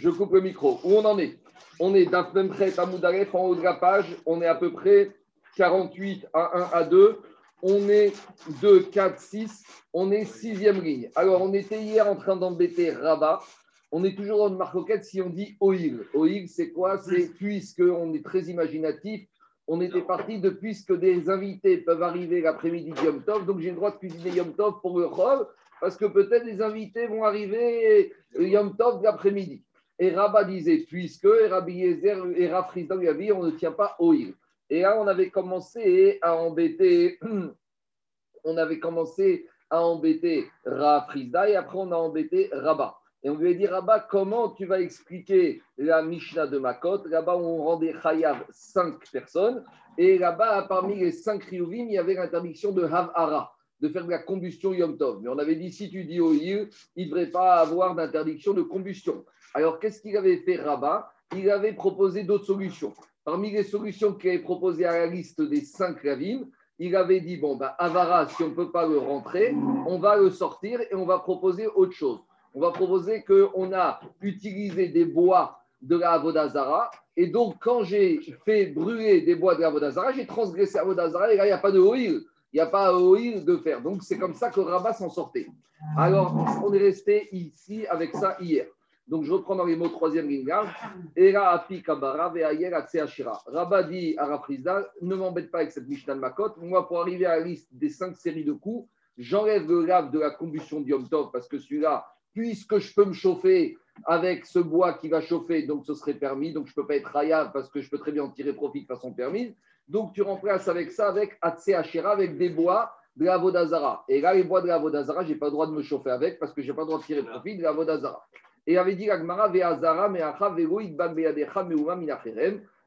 Je coupe le micro. Où on en est? On est d'un même près à Moudaref en haut de la page. On est à peu près 48 à 1 à 2. On est 2, 4, 6. On est sixième ligne. Alors, on était hier en train d'embêter Rabat. On est toujours dans marcoquette si on dit Oil. Oil, c'est quoi? C'est puisque on est très imaginatif. On était parti de puisque des invités peuvent arriver l'après-midi de Yom Tov. Donc, j'ai le droit de cuisiner Yom Tov pour le Chol parce que peut-être les invités vont arriver Yom Tov l'après-midi. Et Rabat disait, puisque, Rabbi Yezer et Rafrizda lui a on ne tient pas île. Et là, on avait commencé à embêter, on avait commencé à embêter Rafrizda et après on a embêté Rabat. Et on lui a dit, Rabat, comment tu vas expliquer la Mishnah de Makot? Là-bas, on rendait Chayav cinq personnes. Et là-bas, parmi les cinq Riouvim, il y avait l'interdiction de Havara de faire de la combustion Yom Tov. Mais on avait dit, si tu dis au il ne devrait pas avoir d'interdiction de combustion. Alors, qu'est-ce qu'il avait fait Rabat Il avait proposé d'autres solutions. Parmi les solutions qu'il avait proposées à la liste des cinq ravines, il avait dit, bon, ben, Avara, si on ne peut pas le rentrer, on va le sortir et on va proposer autre chose. On va proposer qu'on a utilisé des bois de la Avodazara. Et donc, quand j'ai fait brûler des bois de la Avodazara, j'ai transgressé Avodazara et là, il n'y a pas de oil il n'y a pas à oïr de faire. Donc, c'est comme ça que Rabat s'en sortait. Alors, on est resté ici avec ça hier. Donc, je reprends dans les mots troisième ligne Era api Rabat dit à Rafrizda, ne m'embête pas avec cette Mishnah de Makot. Moi, pour arriver à la liste des cinq séries de coups, j'enlève le lave de la combustion Tov parce que celui-là, puisque je peux me chauffer avec ce bois qui va chauffer, donc ce serait permis. Donc, je ne peux pas être rayable parce que je peux très bien en tirer profit de façon permise. Donc, tu remplaces avec ça, avec Atse Hachira, avec des bois de la Vodazara. Et là, les bois de la Vodazara, je n'ai pas le droit de me chauffer avec parce que je n'ai pas le droit de tirer profit de la Vodazara. Et il avait dit Agmara.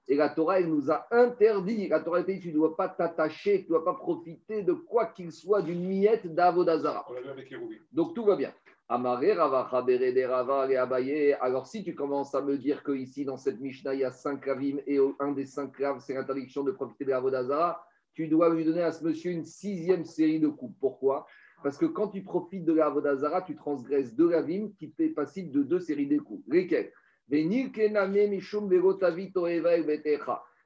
Et la Torah, elle nous a interdit. La Torah dit tu ne dois pas t'attacher, tu ne dois pas profiter de quoi qu'il soit d'une miette d'Avodazara. Donc tout va bien. Alors, si tu commences à me dire que ici dans cette Mishnah, il y a cinq ravim et un des cinq raves, c'est l'interdiction de profiter de la tu dois lui donner à ce monsieur une sixième série de coups. Pourquoi? Parce que quand tu profites de la tu transgresses deux ravim qui t'est passible de deux séries de coups. Lesquels Il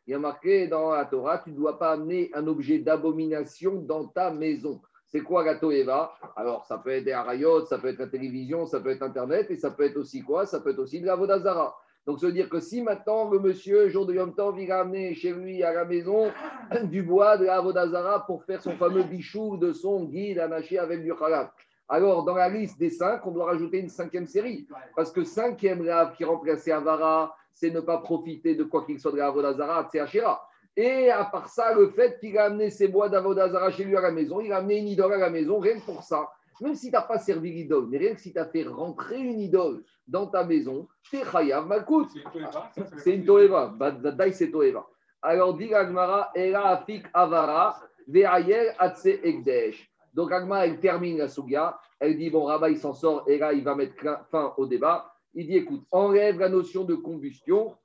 y a marqué dans la Torah, tu ne dois pas amener un objet d'abomination dans ta maison. C'est quoi la Toeva Alors, ça peut être des harayot, ça peut être la télévision, ça peut être Internet, et ça peut être aussi quoi? Ça peut être aussi de la Vodazara. Donc, veut dire que si maintenant le monsieur, jour de Yom Tov, il a amené chez lui à la maison du bois de la Vodazara pour faire son fameux bichou de son guide anaché avec du halal. Alors, dans la liste des cinq, on doit rajouter une cinquième série. Parce que cinquième rave qui remplaçait Avara, c'est ne pas profiter de quoi qu'il soit de la Vodazara, c'est Hachira. Et à part ça, le fait qu'il a amené ses bois d'avodazara chez lui à la maison, il a amené une idole à la maison, rien que pour ça. Même si tu n'as pas servi l'idole, mais rien que si tu as fait rentrer une idole dans ta maison, c'est chayav malkout. C'est une toeva. Badaï, c'est toeva. Alors, dit Agmara, Era afik avara, ve'ayer atse ekdesh. Donc, Agmara, elle termine la suga. Elle dit, bon, Rabat, il s'en sort, et là, il va mettre fin au débat. Il dit, écoute, enlève la notion de combustion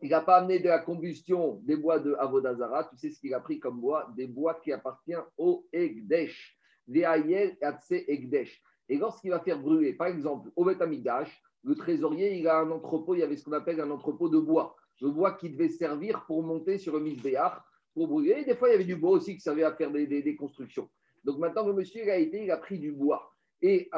il n'a pas amené de la combustion des bois de Avodazara. Tu sais ce qu'il a pris comme bois? Des bois qui appartiennent au Egdesh. Egdesh. Et lorsqu'il va faire brûler, par exemple, au Betamidash, le trésorier, il a un entrepôt, il y avait ce qu'on appelle un entrepôt de bois. Le bois qui devait servir pour monter sur le Misbéach, pour brûler. Et des fois, il y avait du bois aussi qui servait à faire des, constructions. Donc maintenant, le monsieur, a été, il a pris du bois. Et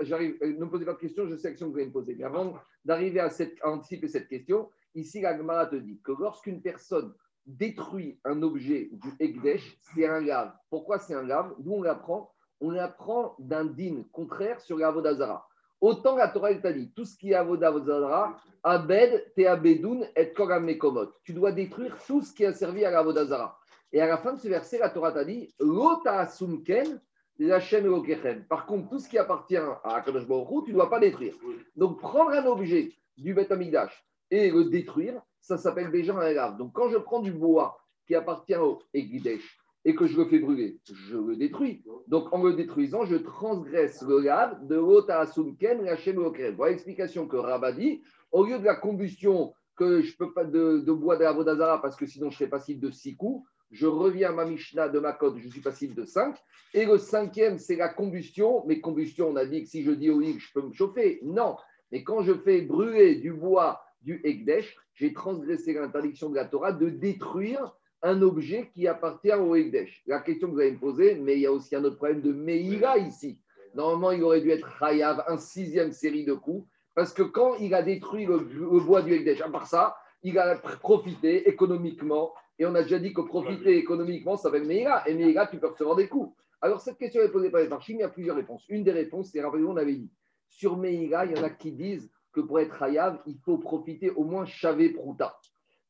j'arrive, euh, ne me posez pas de questions, je sais que vous allez me poser. Mais avant d'arriver à, à anticiper cette question, Ici, la te dit que lorsqu'une personne détruit un objet du Ekdesh, c'est un lave. Pourquoi c'est un lave D'où on l'apprend? On l'apprend d'un din contraire sur l'Avodazara. Autant la Torah t'a dit, tout ce qui est Avodazara, Abed, Teabedoun et Koram. Tu dois détruire tout ce qui a servi à l'Avodazara. Et à la fin de ce verset, la Torah t'a dit, Par contre, tout ce qui appartient à Akadosh Baruch tu ne dois pas détruire. Donc, prendre un objet du Beth Amidash et le détruire, ça s'appelle déjà un lave. Donc quand je prends du bois qui appartient au Egidesh et que je le fais brûler, je le détruis. Donc en le détruisant, je transgresse le lave de l'Ota Asumken Hachem Voilà l'explication que Rabba dit. Au lieu de la combustion que je peux pas de, bois de la Vodazara parce que sinon je serais passible de six coups, je reviens à ma Mishnah de ma code, je suis passible de 5. Et le cinquième, c'est la combustion. Mais combustion, on a dit que si je dis au je peux me chauffer. Non, Mais quand je fais brûler du bois du Ekdesh, j'ai transgressé l'interdiction de la Torah de détruire un objet qui appartient au Ekdesh. La question que vous allez me poser, mais il y a aussi un autre problème de Meïra ici. Normalement, il aurait dû être Hayav, un sixième série de coups, parce que quand il a détruit le, bois du Ekdesh, à part ça, il a profité économiquement, et on a déjà dit que profiter économiquement, ça être Meïra, et Meïra, tu peux recevoir des coups. Alors, cette question est posée par les marchés, il y a plusieurs réponses. Une des réponses, c'est, rappelez on avait dit, sur Meïra, il y en a qui disent que pour être Hayav, il faut profiter au moins Chavé Prouta.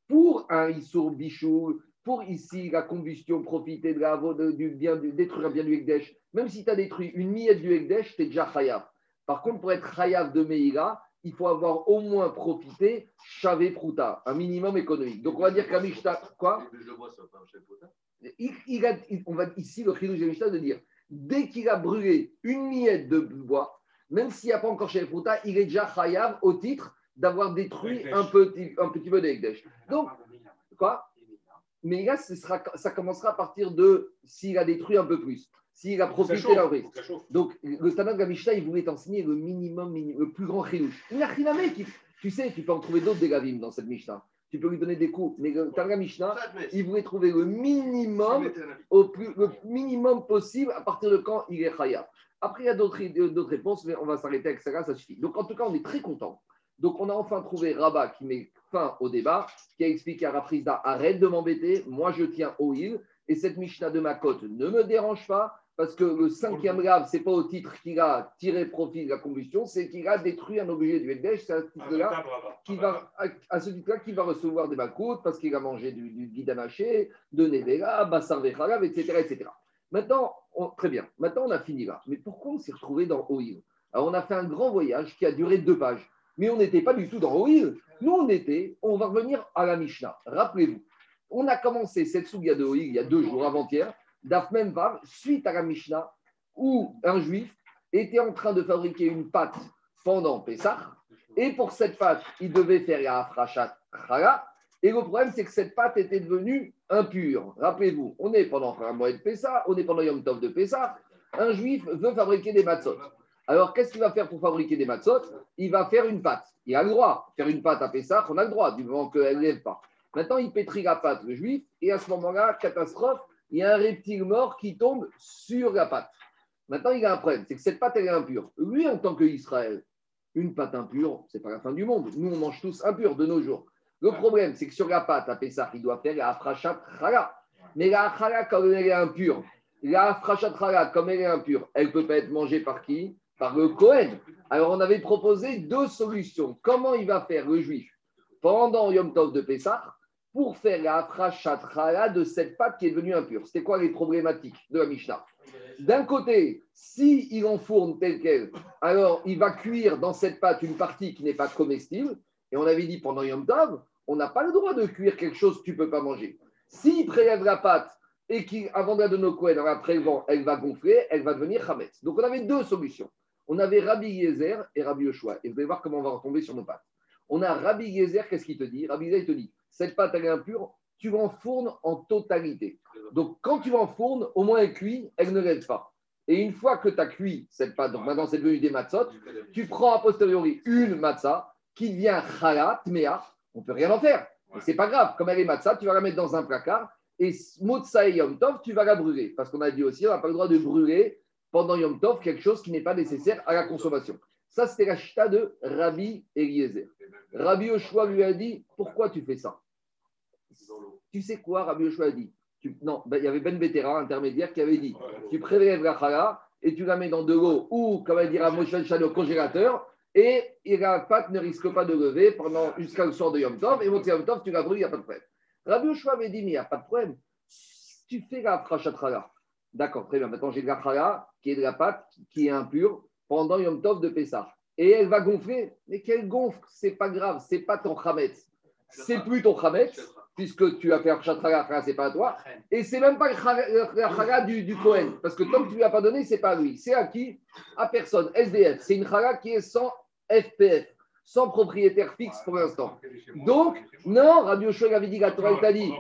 Pour un Issour Bichou, pour ici la combustion, profiter de la, du bien, détruire un bien du Ekdesh, même si tu as détruit une miette du Ekdesh, tu es déjà Hayav. Par contre, pour être Hayav de Meïra, il faut avoir au moins profité Chavé Prouta, un minimum économique. Donc on va dire qu'à Mishta, quoi il, on va ici le Chidouj de de dire dès qu'il a brûlé une miette de bois, même s'il n'y a pas encore chez Prouta, il est déjà Hayav au titre d'avoir détruit un petit, un petit peu d'Ekdesh. Donc, quoi? Mais là, ce sera, ça commencera à partir de s'il a détruit un peu plus, s'il a profité d'un risque. Donc, le Tanakh Gamishta, il voulait enseigner le minimum, le plus grand chilouche. Il a Tu sais, tu peux en trouver d'autres des Gavim dans cette Mishnah. Tu peux lui donner des coups. Mais le Tanakh Mishnah, il voulait trouver le minimum, au plus, le minimum possible à partir de quand il est Khaya. Après, il y a d'autres réponses, mais on va s'arrêter avec ça, ça suffit. Donc, en tout cas, on est très content. Donc, on a enfin trouvé Rabat qui met au débat, qui a expliqué à Raprisda arrête de m'embêter, moi je tiens au il, et cette Mishnah de ma côte ne me dérange pas, parce que le cinquième grave, ce n'est pas au titre qu'il a tiré profit de la combustion, c'est qu'il a détruit un objet du Ekdesh, c'est à ce titre-là qui va, à, ce titre qui va recevoir des balcoutes parce qu'il a mangé du, du guidanaché, de Nevera, Bassar etc., etc. Maintenant, très bien, maintenant on a fini là. Mais pourquoi on s'est retrouvé dans Oil Alors on a fait un grand voyage qui a duré deux pages mais on n'était pas du tout dans Oil. Nous, on était, on va revenir à la Mishnah. Rappelez-vous, on a commencé cette souga de Oil il y a deux jours avant-hier, d'Afmem suite à la Mishnah, où un juif était en train de fabriquer une pâte pendant Pessah, et pour cette pâte, il devait faire la afrachat chala, et le problème, c'est que cette pâte était devenue impure. Rappelez-vous, on est pendant un mois de Pessah, on est pendant Yom Tov de Pessah, un juif veut fabriquer des matzot. Alors, qu'est-ce qu'il va faire pour fabriquer des matzot? Il va faire une pâte. Il a le droit. Faire une pâte à Pessah, on a le droit, du moment qu'elle ne lève pas. Maintenant, il pétrit la pâte, le juif, et à ce moment-là, catastrophe, il y a un reptile mort qui tombe sur la pâte. Maintenant, il a un problème, c'est que cette pâte, elle est impure. Lui, en tant qu'Israël, une pâte impure, c'est pas la fin du monde. Nous, on mange tous impur de nos jours. Le problème, c'est que sur la pâte à Pessah, il doit faire la afrachat. Mais la chala, comme elle est impure, la afrachat comme elle est impure, elle peut pas être mangée par qui? Par le Cohen. Alors, on avait proposé deux solutions. Comment il va faire le juif pendant Yom Tov de Pessah pour faire la afrachat de cette pâte qui est devenue impure? C'était quoi les problématiques de la Mishnah? D'un côté, s'il il enfourne tel quel, alors il va cuire dans cette pâte une partie qui n'est pas comestible. Et on avait dit pendant Yom Tov, on n'a pas le droit de cuire quelque chose que tu ne peux pas manger. S'il prélève la pâte et qu'avant de la donner au Kohen, en la elle va gonfler, elle va devenir Hametz. Donc on avait deux solutions on avait Rabbi Yezer et Rabbi Yoshua. Et vous allez voir comment on va retomber sur nos pattes. On a Rabbi Yezer, qu'est-ce qu'il te dit? Rabbi Yezer, il te dit cette pâte, elle est impure, tu l'enfournes en totalité. Donc, quand tu l'enfournes, au moins elle cuit, elle ne lève pas. Et une fois que tu as cuit cette pâte, maintenant c'est devenu des matzot, tu prends a posteriori une matzah qui devient chala, tmea, on ne peut rien en faire. Mais c'est pas grave, comme elle est matzah, tu vas la mettre dans un placard et motsa et yom tov, tu vas la brûler. Parce qu'on a dit aussi, on n'a pas le droit de brûler pendant Yom Tov quelque chose qui n'est pas nécessaire à la consommation. Ça, c'était la chita de Rabbi Eliezer. Rabbi Oshua lui a dit Pourquoi tu fais ça? Tu sais quoi Rabbi Oshua a dit? Non, ben, il y avait Ben Betera, intermédiaire, qui avait dit Tu prélèves la chala et tu la mets dans de l'eau ou, comme dire à Moshe au congélateur et pâte ne risque pas de lever pendant jusqu'à le soir de Yom Tov. Et au Yom Tov, tu la brûles, il n'y a pas de problème. Rabbi Oshua avait dit Mais il n'y a pas de problème. Tu fais la chala D'accord, très bien. Maintenant, j'ai de la qui est de la pâte, qui est impure, pendant Yom Tov de Pessah. Et elle va gonfler. Mais qu'elle gonfle, c'est pas grave, c'est pas ton chametz. C'est plus ton chametz, puisque tu as fait un c'est pas à toi. Et c'est même pas la du, du Cohen, parce que tant que tu lui as pas donné, c'est pas à lui. C'est à qui? À personne. SDF. C'est une chala qui est sans FPF sans propriétaire fixe pour l'instant. Donc, non, Radio Shoy avait dit, la Torah t'a dit,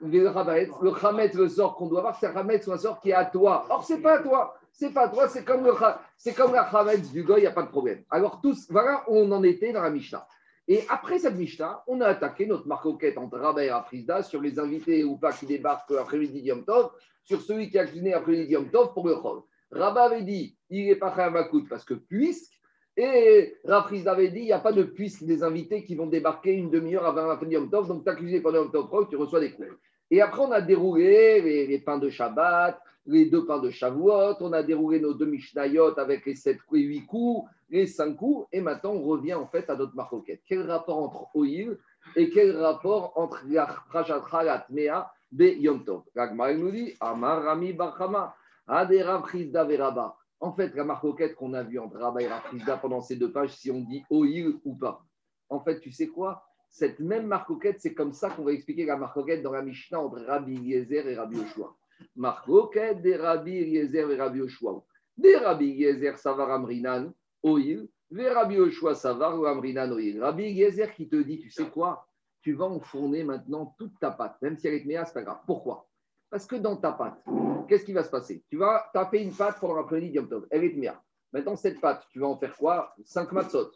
le Hametz, le sort qu'on doit avoir, c'est un Hametz ou un sort qui est à toi. Or, c'est pas à toi. c'est pas toi, c'est comme, le, c'est comme la Chavetz du Goy, il n'y a pas de problème. Alors, tous, voilà on en était dans la Mishnah. Et après cette Mishnah, on a attaqué notre marcoquette entre Rabba et Rafrizda sur les invités ou pas qui débarquent après-midi Yom Tov, sur celui qui a cuisiné après-midi Yom Tov pour le Chol. Rabba avait dit, il n'est pas Makout parce que puisque, et Rafrizda avait dit, il n'y a pas de puisque des invités qui vont débarquer une demi-heure avant la fin de Yom Tov, donc cuisiné pendant Yom Tov, tu reçois des coups. Et après, on a déroulé les, pains de Shabbat, les deux pains de Shavuot, on a déroulé nos deux Mishnayot avec les sept et huit coups, les cinq coups, et maintenant on revient en fait à notre marcoquette. Quel rapport entre Oil et quel rapport entre la Prajat Halat Mea be Yom Tov? Nous dit Amar Rami Barchama, Adera Frisda Veraba. En fait, la marcoquette qu'on a vue entre Rabba pendant ces deux pages, si on dit Oil ou pas. En fait, tu sais quoi? Cette même marcoquette, c'est comme ça qu'on va expliquer la marcoquette dans la Mishnah entre Rabbi Eliezer et Rabbi Yoshua. Marcoquette des Rabbi Eliezer et Rabbi Yoshua. Des Rabbi Eliezer Savar Amrinan, Oil, des Rabbi Yoshua Savar ou Amrinan Oil. Rabbi Eliezer qui te dit, tu sais quoi? Tu vas enfourner maintenant toute ta pâte, même si elle est méa, c'est pas grave. Pourquoi? Parce que dans ta pâte, qu'est-ce qui va se passer? Tu vas taper une pâte pendant l'après-midi Tov, elle est méa. Maintenant, cette pâte, tu vas en faire quoi? 5 matzot.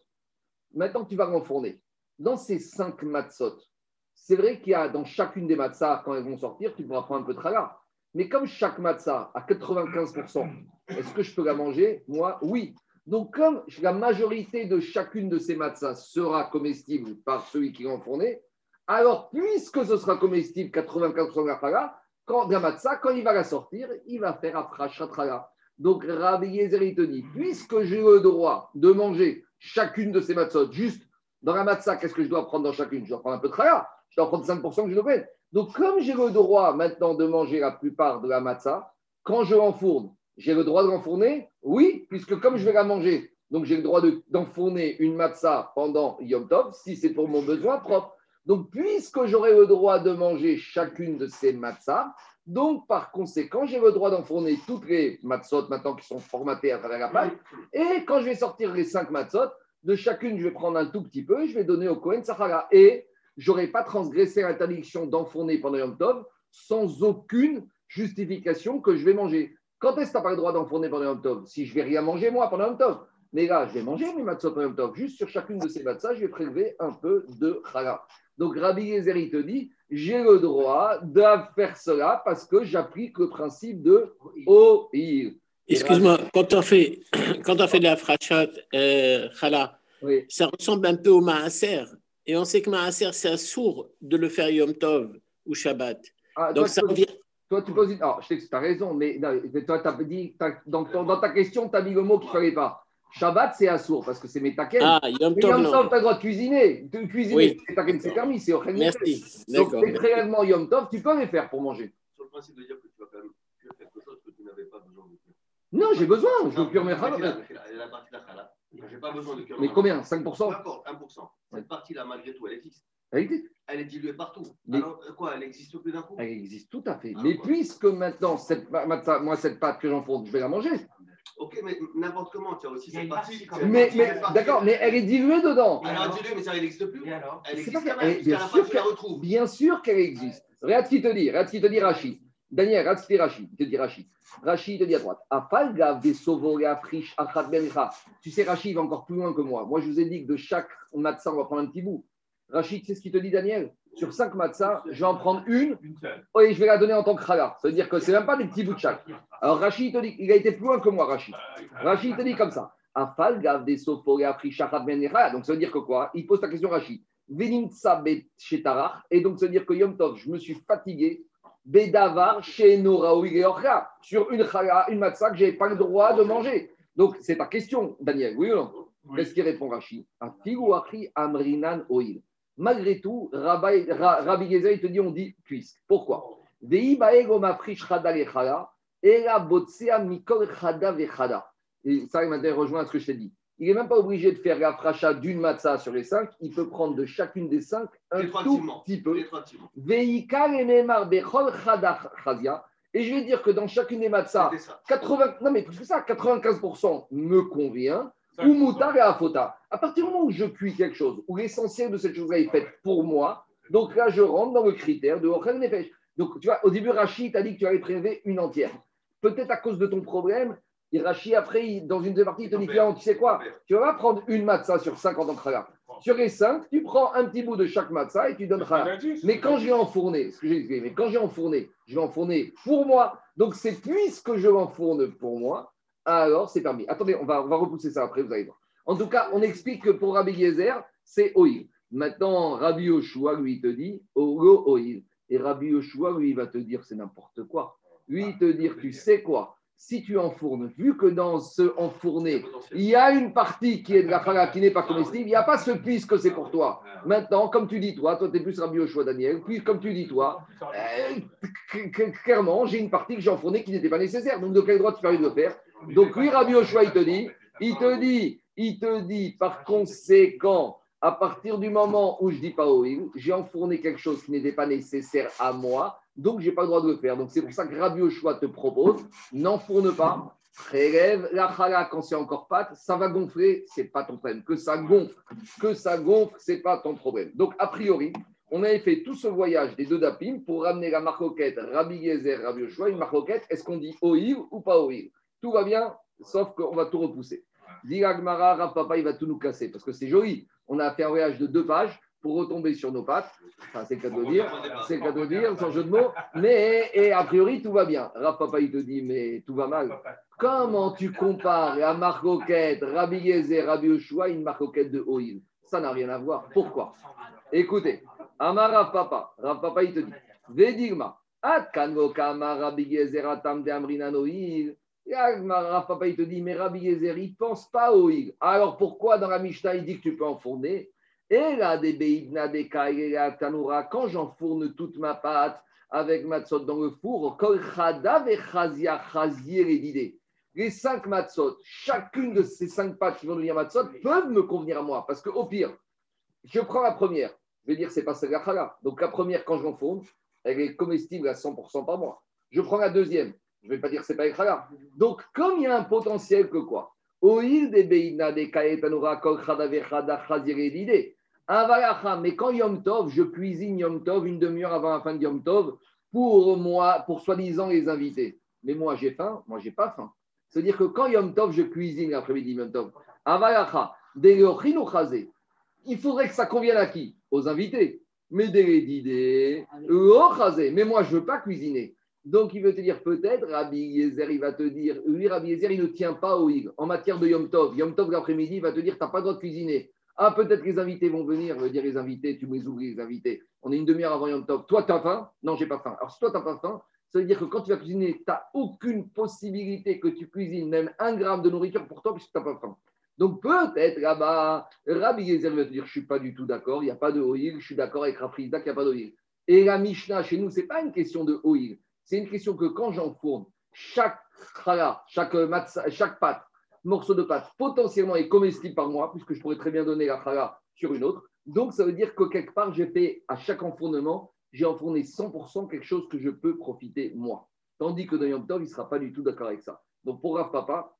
Maintenant, tu vas l'enfourner dans ces cinq matzot, c'est vrai qu'il y a dans chacune des matzahs, quand elles vont sortir, tu pourras prendre un peu de traga. Mais comme chaque matzah à 95%, est-ce que je peux la manger? Moi, oui. Donc, comme la majorité de chacune de ces matzahs sera comestible par celui qui l'a enfourné, alors puisque ce sera comestible 95% de la traga, quand la matzah, quand il va la sortir, il va faire afracha traga. Donc, Rabbi Yezer, puisque j'ai le droit de manger chacune de ces matzot juste dans la matzah, qu'est-ce que je dois prendre dans chacune? Je dois prendre un peu de traya. Je dois prendre 5% que je dois Donc, comme j'ai le droit maintenant de manger la plupart de la matzah, quand je l'enfourne, j'ai le droit de l'enfourner? Oui, puisque comme je vais la manger, donc j'ai le droit d'enfourner une matzah pendant Yom Tov, si c'est pour mon besoin propre. Donc, puisque j'aurai le droit de manger chacune de ces matzahs, donc par conséquent, j'ai le droit d'enfourner toutes les matzot maintenant qui sont formatées à travers la pâte. Et quand je vais sortir les cinq matzot, de chacune, je vais prendre un tout petit peu, je vais donner au Kohen Sahara. Et j'aurais pas transgressé l'interdiction d'enfourner pendant Yom Tov sans aucune justification que je vais manger. Quand est-ce que tu n'as pas le droit d'enfourner pendant Yom Tov? Si je vais rien manger moi pendant Yom Tov. Mais là, je vais manger mes matzot Tov. Juste sur chacune de ces matzahs, je vais prélever un peu de chala. Donc Rabbi Yezer, il te dit, j'ai le droit de faire cela parce que j'applique le principe de O'ir. Excuse-moi, quand on fait, quand on fait de la frachat euh, chala, ça ressemble un peu au maaser. Et on sait que maaser, c'est sourd de le faire Yom Tov ou Shabbat. Ah, Donc toi, ça tu revient. Toi, tu poses une. Alors, je sais que tu as raison, mais toi, as dit, dans, dans, ta question, tu as mis le mot qu'il ne fallait pas. Shabbat, c'est assour parce que c'est métaken. Ah, Yom Tov, Yom Tov, tu as le droit de cuisiner. De cuisiner, oui. c'est permis, c'est Merci. Donc, les prélèvements Yom Tov, tu peux les faire pour manger. Sur le principe de dire que tu vas quand même faire quelque chose que tu n'avais pas besoin de faire. Non, j'ai besoin. Je veux cuire mes chalot. La partie de la chala. J'ai pas besoin de cuire Mais combien 5% D'accord, 1%. Cette partie-là, malgré tout, elle existe. Elle existe. Elle est diluée partout. Alors, quoi, elle existe plus d'un coup? Elle existe tout à fait. Ah, mais puisque maintenant, cette, moi, cette pâte que j'en j'enfourne, je vais la manger. Ok, mais n'importe comment, tu as aussi cette partie. Mais, mais d'accord, mais elle est diluée dedans. Elle est diluée, mais ça, elle n'existe plus. Elle existe quand même, bien, sûr la retrouve. bien sûr qu'elle existe. Regarde ce qu'il te dit, regarde ce qu'il te dit, Rachid. Daniel, regarde ce qu'il dit Rachid. Il te dit Rachid. Rachid te dit à droite. Tu sais, Rachid va encore plus loin que moi. Moi, je vous ai dit que de chaque matzah, on va prendre un petit bout. Rachid, c'est ce qu'il te dit, Daniel? Sur cinq matzahs, je vais en prendre une et je vais la donner en tant que chala. Ça veut dire que ce n'est même pas des petits bouts de chaque. Alors, Rachid te dit, il a été plus loin que moi, Rachid. Rachid te dit comme ça. Donc, ça veut dire que quoi? Il pose ta question, Rachid. Et donc, ça veut dire que Yom Tov, je me suis fatigué Bedavar chez sur une chala, une matzah que je n'ai pas le droit de manger. Donc, c'est ta question, Daniel, oui ou non? Qu'est-ce qu'il répond Rashi Amrinan Oil. Malgré tout, Rabbi, Rabbi Gezer, il te dit, on dit puisque. Pourquoi? Et ça, il m'a rejoint à ce que je t'ai dit. Il n'est même pas obligé de faire la fracha d'une matzah sur les cinq. Il peut prendre de chacune des cinq un tout petit peu. Et je vais dire que dans chacune des matzahs, 80, non mais plus que ça, 95% me convient. Ou moutar et afota. À partir du moment où je cuis quelque chose, où l'essentiel de cette chose-là est fait pour moi, donc là je rentre dans le critère de Ochel Nefesh. Donc tu vois, au début, Rachid t'a dit que tu allais prélever une entière. Peut-être à cause de ton problème, Rachi, après, dans une des parties, il te dit tu sais quoi Tu vas prendre une matzah sur 5 en que Sur les 5, tu prends un petit bout de chaque matzah et tu donnes challah. Mais quand j'ai enfourné, ce que j'ai expliqué, mais quand j'ai enfourné, je vais enfourner pour moi. Donc c'est puisque je l'enfourne pour moi, alors c'est permis. Attendez, on va, repousser ça après, vous allez voir. En tout cas, on explique que pour Rabbi Yezer, c'est oil. Maintenant, Rabbi Yoshua, lui, te dit Olo oil. Et Rabbi Yoshua, lui, va te dire c'est n'importe quoi. Lui, il te dire tu sais quoi? Si tu enfournes, vu que dans ce enfourné, il y a une partie qui est de la chala qui n'est pas comestible, il n'y a pas ce puisque c'est pour toi. Maintenant, comme tu dis toi, toi tu es plus Rabbi Yoshua Daniel, puis comme tu dis toi, euh, clairement, j'ai une partie que j'ai enfournée qui n'était pas nécessaire. Donc de quel droit tu permets de le faire? Donc lui, Rabbi Yoshua, il te dit, il te dit, il te dit, par conséquent, à partir du moment où je dis pas oui, j'ai enfourné quelque chose qui n'était pas nécessaire à moi, donc je n'ai pas le droit de le faire. Donc c'est pour ça que Rabbi Oshua te propose, n'enfourne pas, prélève la chala quand c'est encore pâte, ça va gonfler, c'est pas ton problème. Que ça gonfle, que ça gonfle, c'est pas ton problème. Donc a priori, on avait fait tout ce voyage des deux dapim pour ramener la marcoquette Rabbi Gezer, Rabbi Oshua, une marcoquette, est-ce qu'on dit oïl ou pas oïl Tout va bien, sauf qu'on va tout repousser. Dit Agmara, Papa, il va tout nous casser parce que c'est joli on a fait un voyage de deux pages pour retomber sur nos pattes. Enfin, c'est le cas de dire, c'est le cas de dire, sans jeu de mots. Mais, et a priori, tout va bien. Rav Papa, il te dit, mais tout va mal. Comment tu compares à Marcoquette, Rabbi Yezer, Rabbi une Marcoquette de Oil Ça n'a rien à voir. Pourquoi? Écoutez, Amar Rav Papa, Rav Papa, il te dit, Vedigma, Kama Rabbi Yezer, Atam de Rav Papa, il te dit, mais Rabbi Yezer, il ne pense pas au hig. Alors pourquoi dans la Mishnah, il dit que tu peux enfourner Et là, des Beidna, des Kaïla, Tanoura, quand j'enfourne toute ma pâte avec matzot dans le four, Kol Chada, Chazia, Chazir et Les cinq matzot, chacune de ces cinq pâtes qui vont devenir matzot peuvent me convenir à moi. Parce qu'au pire, je prends la première, je vais dire c'est pas celle-là. Donc la première, quand je l'enfourne, elle est comestible à 100% par mois. Je prends la deuxième, je ne vais pas dire que ce n'est pas Ekhala. Donc, comme il y a un potentiel que quoi? Mais quand Yom Tov, je cuisine Yom Tov une demi-heure avant la fin de Yom Tov pour moi, pour soi-disant les invités. Mais moi, j'ai faim, moi, j'ai pas faim. C'est-à-dire que quand Yom Tov, je cuisine l'après-midi Yom Tov, il faudrait que ça convienne à qui? Aux invités. Mais des mais moi, je ne veux pas cuisiner. Donc, il veut te dire peut-être, Rabbi Yezer, il va te dire, oui, Rabbi Yezer, il ne tient pas au hig. En matière de Yom Tov, Yom Tov l'après-midi, il va te dire, tu n'as pas le droit de cuisiner. Ah, peut-être que les invités vont venir. veut dire les invités, tu me les ouvres, les invités. On est une demi-heure avant Yom Tov. Toi, tu as faim? Non, j'ai pas faim. Alors, si toi, tu n'as pas faim, ça veut dire que quand tu vas cuisiner, tu n'as aucune possibilité que tu cuisines même un gramme de nourriture pour toi puisque tu n'as pas faim. Donc peut-être là-bas, Rabbi Yezer va te dire, je ne suis pas du tout d'accord, il n'y a pas de oil, je suis d'accord avec Rafrizda qu'il n'y a pas d'oil. Et la Mishnah, chez nous, ce n'est pas une question de oil. C'est une question que quand j'enfourne, chaque chala, chaque, chaque pâte, morceau de pâte, potentiellement est comestible par moi, puisque je pourrais très bien donner la chala sur une autre. Donc, ça veut dire que quelque part, j'ai fait à chaque enfournement, j'ai enfourné 100% quelque chose que je peux profiter moi. Tandis que dans Yom Tov, il ne sera pas du tout d'accord avec ça. Donc, pour Rav Papa,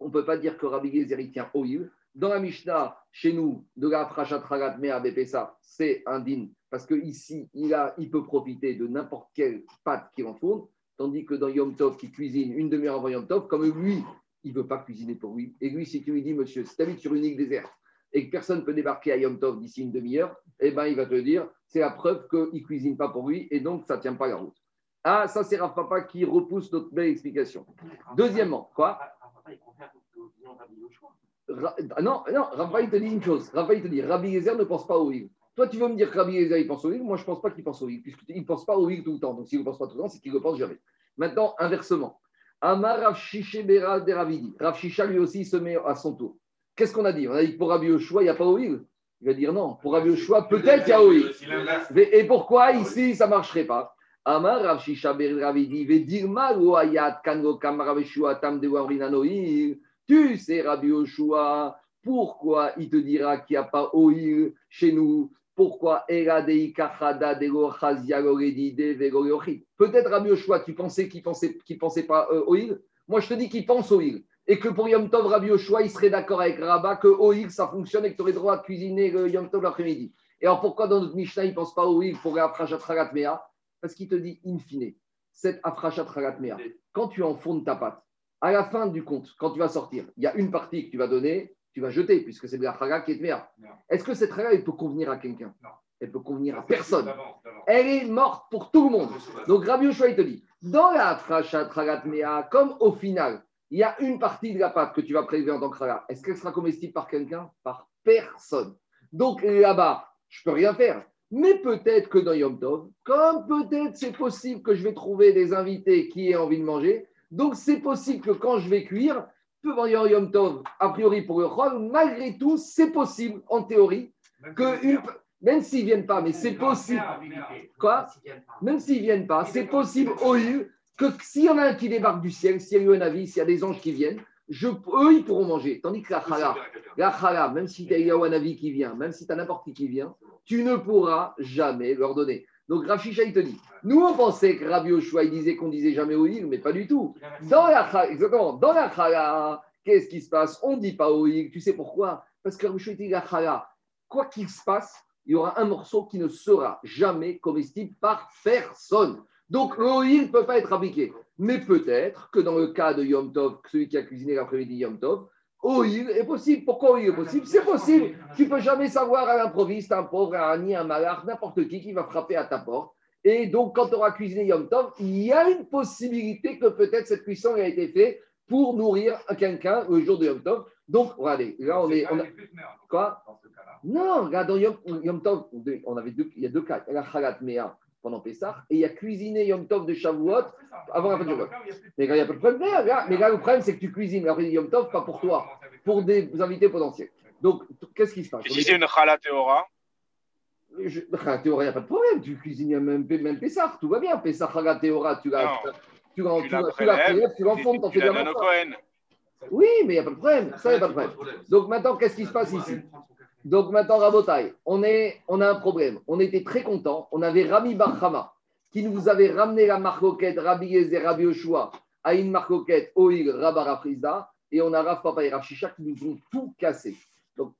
on ne peut pas dire que Rabbi Gezer oil. Dans la Mishnah, chez nous, de la Frachat Mea ça, c'est un din parce qu'ici, il, a, il peut profiter de n'importe quelle pâte qu'il enfourne, tandis que dans Yom Tov, qui cuisine une demi-heure avant Yom Tov, comme lui, il ne veut pas cuisiner pour lui. Et lui, si tu lui dis, monsieur, si tu habites sur une île déserte et que personne ne peut débarquer à Yom Tov d'ici une demi-heure, eh ben, il va te dire, c'est la preuve qu'il ne cuisine pas pour lui et donc ça ne tient pas la route. Ah, ça, c'est Rav Papa qui repousse notre belle explication. Deuxièmement, quoi? Non, non, Rav il te dit une chose. Il te dit, Rabbi Yezer ne pense pas au livre. Toi, tu veux me dire que Rabbi Eliezer, il pense au livre? Moi, je ne pense pas qu'il pense au livre, puisqu'il ne pense pas au livre tout le temps. Donc, s'il ne pense pas tout le temps, c'est qu'il ne le pense jamais. Maintenant, inversement. Amar Rav de Ravidi. Rav lui aussi, se met à son tour. Qu'est-ce qu'on a dit? On a dit que pour Rabbi Yoshua, il n'y a pas au livre. Il va dire non. Pour Rabbi Yoshua, peut-être qu'il y a au livre. Et pourquoi ici, ça ne marcherait pas? Amar Rav Shisha Ravidi. Ve dire mal ou ayat kango kamarav tam de Tu sais, Rabbi Yoshua, pourquoi il te dira qu'il n'y a pas oil chez nous? Pourquoi Peut-être Rabbi Yoshua, tu pensais qu'il pensait, qu'il pensait pas euh, oil. Moi, je te dis qu'il pense oil. Et que pour Yom Tov, Rabbi Yoshua, il serait d'accord avec Rabat que oil, ça fonctionne et que tu aurais droit à cuisiner le Yom Tov l'après-midi. Et alors, pourquoi dans notre Mishnah, il ne pense pas oil pour Afrachat Ragat Mea Parce qu'il te dit in fine, cette Afrachat Ragat Mea, quand tu enfournes ta pâte, À la fin du compte, quand tu vas sortir, il y a une partie que tu vas donner, tu vas jeter, puisque c'est de la Haga qui est meilleure. Est-ce que cette Haga, elle peut convenir à quelqu'un? Elle peut convenir à personne. Elle est morte pour tout le monde. Donc Rabbi Yoshua, il te dit, dans la Trachat Mea, comme au final, il y a une partie de la pâte que tu vas prélever en tant que est-ce qu'elle sera comestible par quelqu'un? Par personne. Donc là-bas, je ne peux rien faire. Mais peut-être que dans Yom Tov, comme peut-être c'est possible que je vais trouver des invités qui aient envie de manger, donc c'est possible que quand je vais cuire, peu Yom Tov, a priori pour le malgré tout, c'est possible, en théorie, que une, même s'ils ne viennent pas, mais c'est possible. Quoi Même s'ils ne viennent pas, c'est possible au lieu que s'il y en a un qui débarque du ciel, s'il y a eu un avis, s'il y a des anges qui viennent, je, eux, ils pourront manger. Tandis que la chala, la chala même si tu as un avis qui vient, même si tu as n'importe qui qui vient, tu ne pourras jamais leur donner. Donc Rafisha, il te dit, nous on pensait que Rabbi Oshua, il disait qu'on disait jamais Oïl, mais pas du tout. Dans la exactement, dans la chala, qu'est-ce qui se passe? On ne dit pas Oïl, tu sais pourquoi? Parce que Rabbi Oshua, il dit la chala, quoi qu'il se passe, il y aura un morceau qui ne sera jamais comestible par personne. Donc l'oïl ne peut pas être appliqué. Mais peut-être que dans le cas de Yom Tov, celui qui a cuisiné l'après-midi Yom Tov, Oïl est possible. Pourquoi Oïl est possible? C'est possible. Tu ne peux jamais savoir à l'improviste, un pauvre, un ani, un malard, n'importe qui qui va frapper à ta porte. Et donc, quand tu auras cuisiné Yom Tov, il y a une possibilité que peut-être cette cuisson a été faite pour nourrir quelqu'un le jour de Yom Tov. Donc, regardez, là, on est. On a... Quoi? Non, regarde, dans Yom, Tov, on avait deux, il y a deux cas. La Khalat Mea pendant Pessah, et il y a cuisiné Yom Tov de Shavuot avant la fin de Shavuot. Mais il n'y a pas de problème. Mais là, le problème, c'est que tu cuisines la Yom Tov, pas pour toi, pour des invités potentiels. Donc, qu'est-ce qui se passe? Si c'est une Khala Théora il n'y a pas de problème. Tu cuisines même, même Pessah, tout va bien. Pessah, Khala Théora, tu la, tu la, tu la, tu la, tu l'enfondes, t'en fais de la Oui, mais il n'y a pas de problème. Ça, il n'y a pas de problème. Donc maintenant, qu'est-ce qui se passe ici? Donc maintenant, Rabotai, on, a un problème. On était très contents. On avait Rami Barhama qui nous avait ramené la marcoquette Rabbi Yezer, Rabbi Yoshua à une marcoquette Oïg, Rabara Et on a Rav Papa et Rav Shisha qui nous ont tout cassé.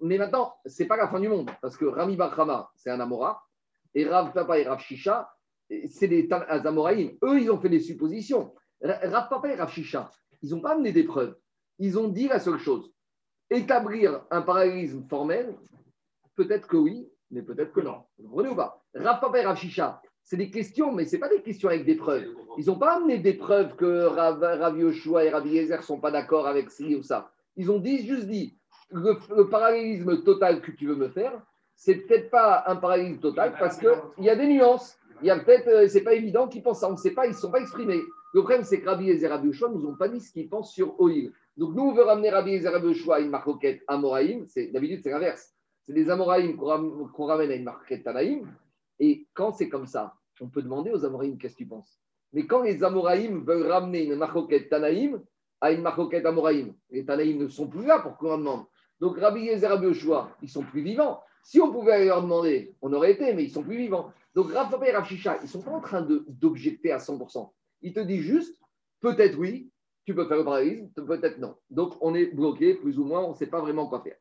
Mais maintenant, ce n'est pas la fin du monde parce que Rami Barhama, c'est un Amora. Et Rav Papa et Rav Shisha, c'est des Amoraïm. Eux, ils ont fait des suppositions. Rav Papa et Rav Shisha, ils n'ont pas amené des preuves. Ils ont dit la seule chose établir un parallélisme formel, peut-être que oui, mais peut-être que non. Vous comprenez ou pas? Rav et Rav c'est des questions, mais ce n'est pas des questions avec des preuves. Ils n'ont pas amené des preuves que Rav, Rav et Rav Yezer ne sont pas d'accord avec ci ou ça. Ils ont dit, juste dit, le, parallélisme total que tu veux me faire, c'est peut-être pas un parallélisme total parce qu'il y a des nuances. Il y a peut-être, euh, c'est pas évident qu'ils pensent ça, on ne sait pas, ils ne sont pas exprimés. Le problème, c'est que Yezer et Rav Yoshua nous ont pas dit ce qu'ils pensent sur Oil. Donc nous, on veut ramener Rabbi Ezer à une marcoquette Amoraïm. D'habitude, c'est l'inverse. C'est des Amoraïm qu'on ramène à une marcoquette Tanaïm. Et quand c'est comme ça, on peut demander aux Amoraïm qu'est-ce que tu penses? Mais quand les Amoraïm veulent ramener une marcoquette Tanaïm à une marcoquette Amoraïm, les Tanaïm ne sont plus là pour qu'on leur demande. Donc Rabbi Yezer Rabbi ils sont plus vivants. Si on pouvait leur demander, on aurait été, mais ils sont plus vivants. Donc Rav et Rav Shisha, ils sont pas en train d'objecter à 100%. Ils te disent juste, peut-être oui, tu peux faire le parallélisme, peut-être non. Donc, on est bloqué, plus ou moins, on ne sait pas vraiment quoi faire.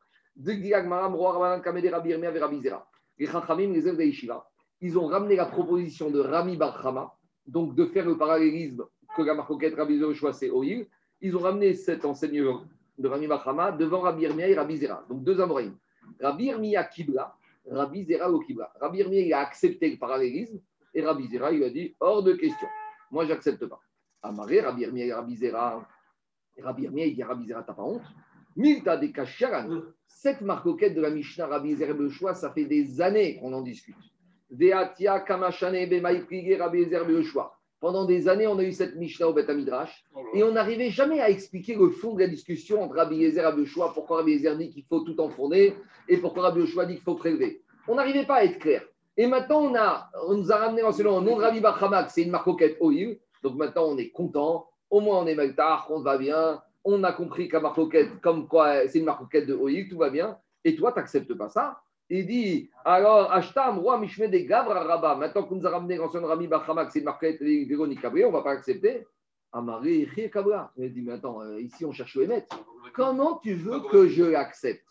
Ils ont ramené la proposition de Rami Barhama, donc de faire le parallélisme que la marcoquette Rabbi Zera c'est Oil. Ils ont ramené cet enseignement de Rami Barhama devant Rabbi Irmia et Rabbi Zera, donc deux Amoraïm. Rabbi Irmia Kibla, Rabbi Zera au Kibla. Rabbi Irmia, a accepté le parallélisme et Rabbi Zera, il a dit hors de question. Moi, j'accepte pas. Amaré, Rabbi Irmia, Rabbi Zera. Rabbi dit Rabbi Zera, t'as pas honte? Milta de Kasharan. Cette marcoquette de la Mishnah, Rabbi Zera Beuchoua, ça fait des années qu'on en discute. Veatia Kamashane Bemaïprige, Rabbi Zera Beuchoua. Pendant des années, on a eu cette Mishnah au Beth Midrash et on n'arrivait jamais à expliquer le fond de la discussion entre Rabbi Yezer et Rabbi pourquoi Rabbi Yezer dit qu'il faut tout enfourner et pourquoi Rabbi Yoshua dit qu'il faut prélever? On n'arrivait pas à être clair. Et maintenant, on, a, on nous a ramené en selon nom de Rabbi Bachamak, c'est une marcoquette Oil, donc maintenant, on est content. Au moins, on est Meltar, on va bien. On a compris qu'à marcoquette, comme quoi c'est une marcoquette de Oïl, tout va bien. Et toi, tu n'acceptes pas ça Il dit alors, Ashtam, roi Mishme des Gabra Rabat. Maintenant qu'on nous a ramené l'ancien Rami Bachamak, c'est une marcoquette Véronique Cabré, on ne va pas accepter. Amari. Il dit mais attends, euh, ici, on cherche le. Comment tu veux que je l'accepte?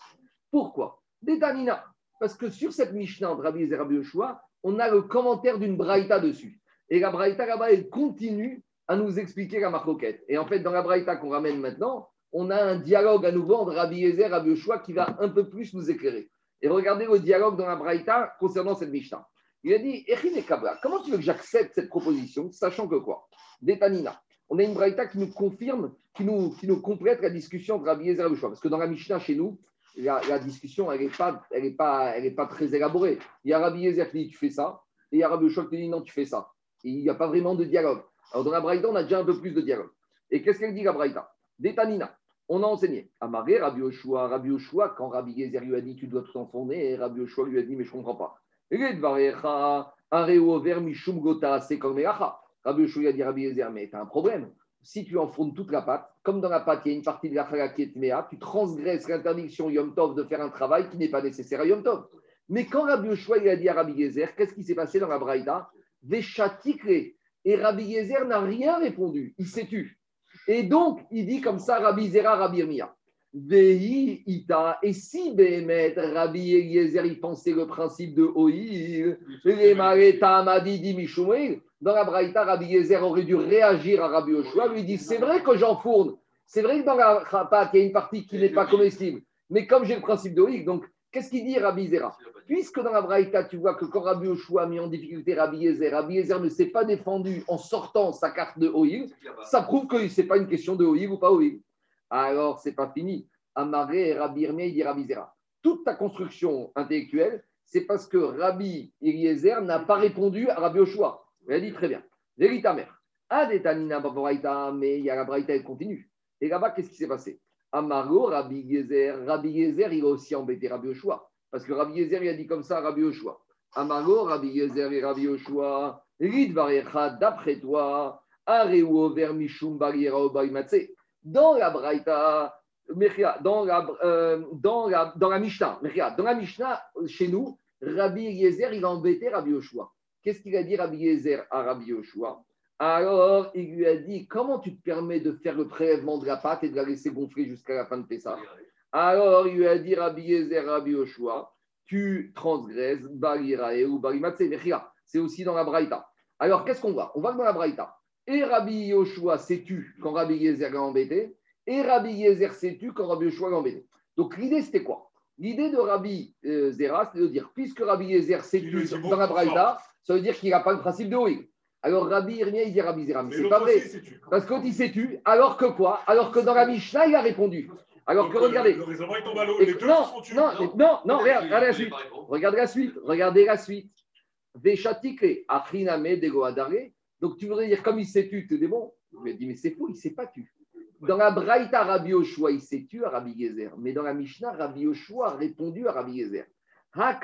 Pourquoi? Détanina. Parce que sur cette Mishnah de Rabbi et Rabbi Yoshua, on a le commentaire d'une braïta dessus. Et la Braïta là-bas, elle continue à nous expliquer la marcoquette. Et en fait, dans la Braïta qu'on ramène maintenant, on a un dialogue à nouveau entre Rabbi Yezer et Rabbi Yoshua qui va un peu plus nous éclairer. Et regardez le dialogue dans la Braïta concernant cette Mishnah. Il a dit comment tu veux que j'accepte cette proposition, sachant que quoi? Détanina. On a une Braïta qui nous confirme, qui nous, qui nous complète la discussion entre Rabbi Yezer et Rabbi Yoshua. Parce que dans la Mishnah, chez nous, la, discussion, elle n'est pas, pas, pas très élaborée. Il y a Rabbi Yezer qui dit tu fais ça, et il y a Rabbi Yoshua qui dit non, tu fais ça. Il n'y a pas vraiment de dialogue. Alors dans la Braïta, on a déjà un peu plus de dialogue. Et qu'est-ce qu'elle dit la Braïta? Détanina. On a enseigné. Amaré, Rabbi Yoshua, Rabbi Yoshua, quand Rabbi Yezer lui a dit tu dois tout enfourner, Rabbi Yoshua lui a dit mais je ne comprends pas. Rabbi Yoshua lui a dit Rabbi Yezer, mais tu as un problème. Si tu enfournes toute la pâte, comme dans la pâte, il y a une partie de la chala qui est méa, tu transgresses l'interdiction Yom Tov de faire un travail qui n'est pas nécessaire à Yom Tov. Mais quand Rabbi Yoshua a dit à Rabbi Yezer, qu'est-ce qui s'est passé dans la Braïda Et Rabbi Yezer n'a rien répondu. Il s'est tu. Et donc, il dit comme ça, Rabbi Zera, Rabbi Irmia. Ita. Et si Behemet, Rabbi Eliezer, il pensait le principe de Oïl, dans la Braïta, Rabbi Eliezer aurait dû réagir à Rabbi Yoshua, lui dit c'est vrai que j'enfourne, c'est vrai que dans la pâte, il y a une partie qui n'est pas comestible, mais comme j'ai le principe de Oïl, donc qu'est-ce qu'il dit Rabbi Zera Puisque dans la Braïta, tu vois que quand Rabbi Yoshua a mis en difficulté Rabbi Yezer, Rabbi Yezer ne s'est pas défendu en sortant sa carte de Oïl, ça prouve que ce n'est pas une question de Oïl ou pas Oïl. Alors, c'est pas fini. Amaré Rabbi Irmé, il dit Rabbi Zera. Toute ta construction intellectuelle, c'est parce que Rabbi Eliezer n'a pas répondu à Rabbi Yoshua. Il a dit très bien. Vérita mère. Adetanina mais il y a la Braïta, elle continue. Et là-bas, qu'est-ce qui s'est passé? Amaro, Rabbi Yezer, Rabbi Yezer, il a aussi embêté Rabbi Yoshua. Parce que Rabbi Yezer, il a dit comme ça à Rabbi Yoshua. Amaro, Rabbi Yezer et Rabbi Yoshua, Rid d'après toi, Areu ver Mishum Dans la Braïta, dans la, euh, dans la, dans la Mishnah, dans la Mishnah, chez nous, Rabbi Yezer, il a embêté Rabbi Yoshua. Qu'est-ce qu'il a dit Rabbi Yezer à Rabbi Yoshua? Alors, il lui a dit Comment tu te permets de faire le prélèvement de la pâte et de la laisser gonfler jusqu'à la fin de Pessah? Alors, il lui a dit Rabbi Yezer, Rabbi Yoshua, tu transgresses Barirae ou Barimatse. C'est aussi dans la Braïta. Alors, qu'est-ce qu'on voit? On voit que dans la Braïta, et Rabbi Yoshua s'est tu quand Rabbi Yezer l'a embêté, et Rabbi Yezer s'est tu quand Rabbi Yoshua l'a embêté? Donc, l'idée, c'était quoi? L'idée de Rabbi euh, Zera, c'était de dire, puisque Rabbi Yezer s'est tu dans la Braïta, ça veut dire qu'il n'a pas le principe de Oïg. Alors Rabbi Irmia, il dit Rabbi Zera, mais, c'est pas vrai. Parce qu'il il s'est tu, alors que quoi? Alors que dans la Mishnah, il a répondu. Alors que regardez. Le, non, non, non, non, regarde, regardez la suite. Regardez la suite. Regardez la suite. Veshatikre, Achiname, Degoadare. Donc tu voudrais dire, comme il s'est tu, tu es bon. Je lui ai dit, mais c'est faux, il ne s'est pas tu. Dans la Braïta, Rabbi Yoshua, il s'est tu à Rabbi Gezer. Mais dans la Mishnah, Rabbi Yoshua a répondu à Rabbi Gezer. Parce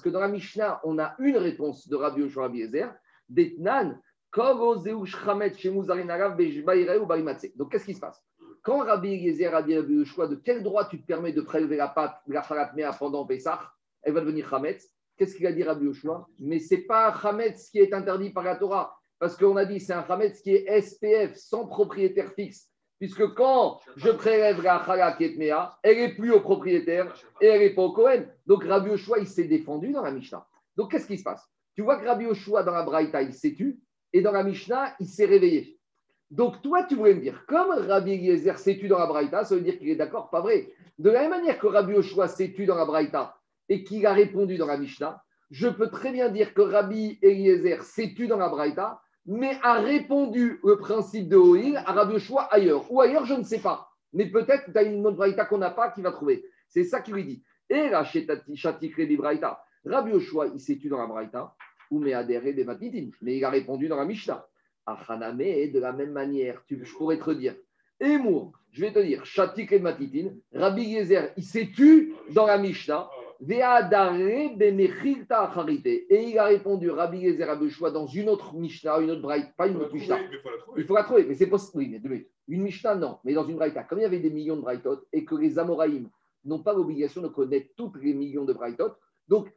que dans la Mishnah, on a une réponse de Rabbi Yoshua Rabbi Gezer. Detnan, donc qu'est-ce qui se passe? Quand Rabbi Eliezer a dit à Rabbi de quel droit tu te permets de prélever la pâte, la Mea pendant Pessah, elle va devenir Hametz. Qu'est-ce qu'il a dit Rabbi Yoshua? Mais ce n'est pas Hametz qui est interdit par la Torah, parce qu'on a dit c'est un Hametz qui est SPF, sans propriétaire fixe. Puisque quand je prélève la Chala qui elle n'est plus au propriétaire et elle n'est pas au Kohen. Donc Rabbi Yoshua, il s'est défendu dans la Mishnah. Donc qu'est-ce qui se passe? Tu vois que Rabbi Yoshua, dans la Braïta, il s'est tu, et dans la Mishnah, il s'est réveillé. Donc, toi, tu voulais me dire, comme Rabbi Eliezer s'est tu dans la Braïta, ça veut dire qu'il est d'accord, pas vrai. De la même manière que Rabbi Oshua s'est tu dans la Braïta et qu'il a répondu dans la Mishnah, je peux très bien dire que Rabbi Eliezer s'est tu dans la Braïta, mais a répondu le principe de Oïl à Rabbi Oshua ailleurs. Ou ailleurs, je ne sais pas. Mais peut-être tu as une autre Braïta qu'on n'a pas qui va trouver. C'est ça qu'il lui dit. Et la Chatikre di Braïta. Rabbi Oshua, il s'est tu dans la Braïta, ou mais adhéré des Mais il a répondu dans la Mishnah. Et de la même manière, je pourrais te dire, Emour, je vais te dire, Chatik et Matitin, Rabbi Yezer, il s'est tu dans la Mishnah, et il a répondu, Rabbi Yezer Abishua, dans une autre Mishnah, une autre Braïta, pas une autre Mishnah. Il faut la trouver, mais c'est possible. Oui, mais une Mishnah, non, mais dans une Braïta. Comme il y avait des millions de Braïtot et que les Amoraïm n'ont pas l'obligation de connaître tous les millions de Braïtot, donc,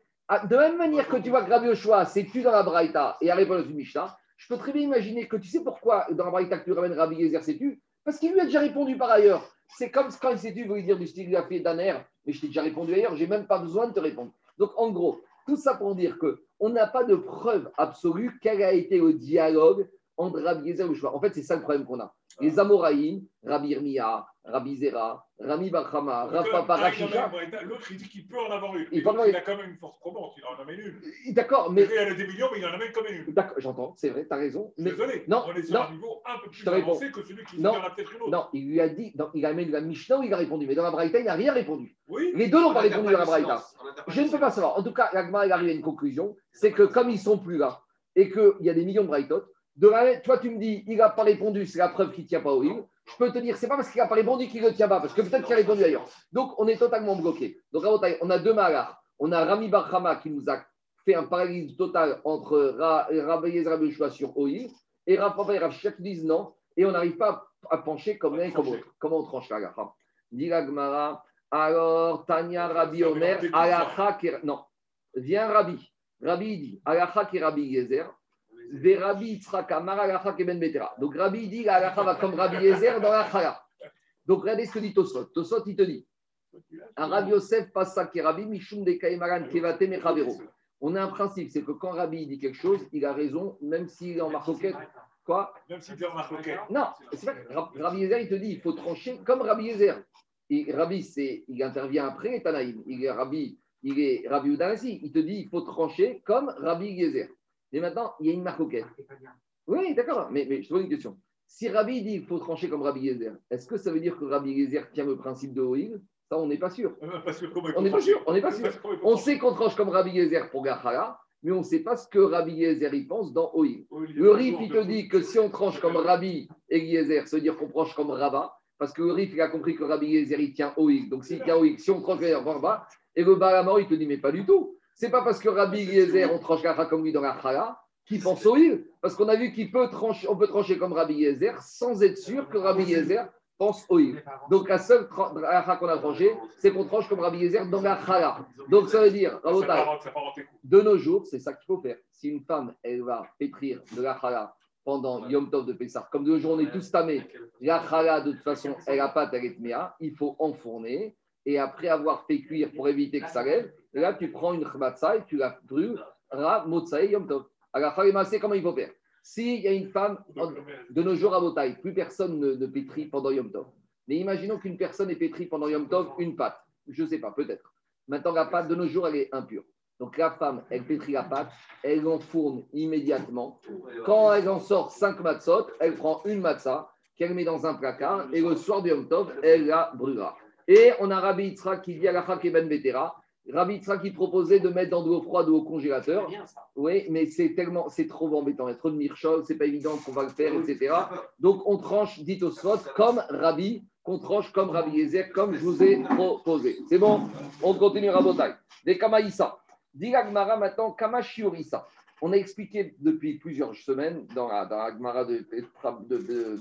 de la même manière que tu vois que Rabbi Yoshua s'est tu dans la Braïta et a répondu dans une Mishnah, je peux très bien imaginer que tu sais pourquoi dans la Braïta que tu ramènes Rabbi Yezer sais-tu Parce qu'il lui a déjà répondu par ailleurs. C'est comme quand il s'est tu voulait dire du fait d'un air, mais je t'ai déjà répondu ailleurs, j'ai même pas besoin de te répondre. Donc en gros, tout ça pour dire que on n'a pas de preuve absolue quel a été le dialogue entre Rabbi et En fait, c'est ça le problème qu'on a. Les Amoraïm, Rabbi Irmia, Rabbi Zera, Rami Bachama, Rafa Parachisha. L'autre, il dit qu'il peut en avoir une. Il, il a quand même une force probante, il en amène une. D'accord, mais. Il a des millions, mais il en amène quand même une. D'accord, j'entends, c'est vrai, tu as raison. Mais... Désolé, non, on est sur un niveau un peu plus avancé que celui qui non, en a peut-être une autre. Non, il lui a dit, non, il a amené la Mishnah où il a répondu, mais dans la Braïta, il n'a rien répondu. Oui. Les deux n'ont pas répondu dans la Braïta. Je ne peux pas savoir. En tout cas, l'Agma, il arrive à une conclusion c'est que comme ils ne sont plus là et qu'il y a des millions de Braïtot, de la, toi, tu me dis, il n'a pas répondu, c'est la preuve qu'il ne tient pas au livre je peux te dire, c'est pas parce qu'il n'a pas répondu qu'il ne tient pas, parce que peut-être qu'il a répondu ailleurs. Donc, on est totalement bloqué. Donc, on a deux malars. On a Rami Barhama qui nous a fait un paralyse total entre Rabbi Yezer sur Oïl et Rafa et Rav qui disent non, et on n'arrive pas à pencher comme l'un comme l'autre. Comment on tranche la gacha Dit alors Tania Rabbi Omer, Alacha Non, viens Rabbi. Rabbi dit, Alacha qui Rabbi Yezer, Donc Rabbi dit la va comme Rabbi Yezer dans la Chala. Donc regardez ce que dit Tosot. Tosot, il te dit un Rabbi Yosef passe ça qui Rabbi Mishum de Kaimaran Kevate Mechavero. On a un principe, c'est que quand Rabbi dit quelque chose, il a raison, même s'il est en marcoquette. Quoi? Même s'il est en marcoquette. Non, c'est vrai. Rabbi Yezer, il te dit il faut trancher comme Rabbi Yezer. Et Rabbi, c'est, il intervient après Tanaïm. Il est Rabbi, il est Rabbi Udanasi. Il te dit il faut trancher comme Rabbi Yezer. Mais maintenant, il y a une marcoquette. Oui, d'accord, mais, je te pose une question. Si Rabbi dit qu'il faut trancher comme Rabbi Yezer, est-ce que ça veut dire que Rabbi Yezer tient le principe de Oïl? Ça, on n'est pas sûr. on n'est pas sûr. On n'est pas sûr. On sait qu'on tranche comme Rabbi Yezer pour Gachala, mais on ne sait pas ce que Rabbi Yezer y pense dans Oïl. Le Rif, il te dit que si on tranche comme Rabbi Eliezer, ça veut dire qu'on tranche comme Rabat, parce que le Rif, il a compris que Rabbi Yezer, il tient Oïl. Donc s'il tient Oïl, si on tranche comme Rabat, et le Balama, il te dit, mais pas du tout. C'est pas parce que Rabbi Yezer, on tranche comme lui dans la Chala, qu'il pense au il. Parce qu'on a vu qu'on peut trancher, on peut trancher comme Rabbi Yezer sans être sûr que Rabbi Yezer pense au il. Donc la seule qu'on a tranché, c'est qu'on tranche comme Rabbi Yezer dans la. Donc ça veut dire, de nos jours, c'est ça qu'il faut faire. Si une femme, elle va pétrir de la Chala pendant Yom Tov de Pessah, comme de journées tous tamés, la de toute façon, elle n'a pas elle il faut enfourner. Et après avoir fait cuire pour éviter que ça lève, là, tu prends une khmatsa et tu la brûles, ra, motsaï, yom tov. Alors, c'est comment il faut faire? S'il y a une femme, de nos jours à Botaï, plus personne ne, pétrit pendant Yom Tov. Mais imaginons qu'une personne est pétrie pendant Yom Tov une pâte. Je ne sais pas, peut-être. Maintenant, la pâte, de nos jours, elle est impure. Donc, la femme, elle pétrit la pâte, elle enfourne immédiatement. Quand elle en sort 5 matzot, elle prend une matza qu'elle met dans un placard et le soir de Yom Tov, elle la brûlera. Et on a Rabbi Yitzhak qui dit à la Ben Betera, Rabbi Yitzhak qui proposait de mettre dans de l'eau froide ou au congélateur. Oui, mais c'est tellement, c'est trop embêtant. Il y a trop de mirchol, c'est pas évident qu'on va le faire, etc. Donc on tranche, dit au comme Rabbi, qu'on tranche comme Rabbi Yezer, comme je vous ai proposé. C'est bon? On continue Rabotai. Des Kamaïsa. Dit l'Agmara maintenant, Kamashiorisa. On a expliqué depuis plusieurs semaines dans la, dans de, de, de,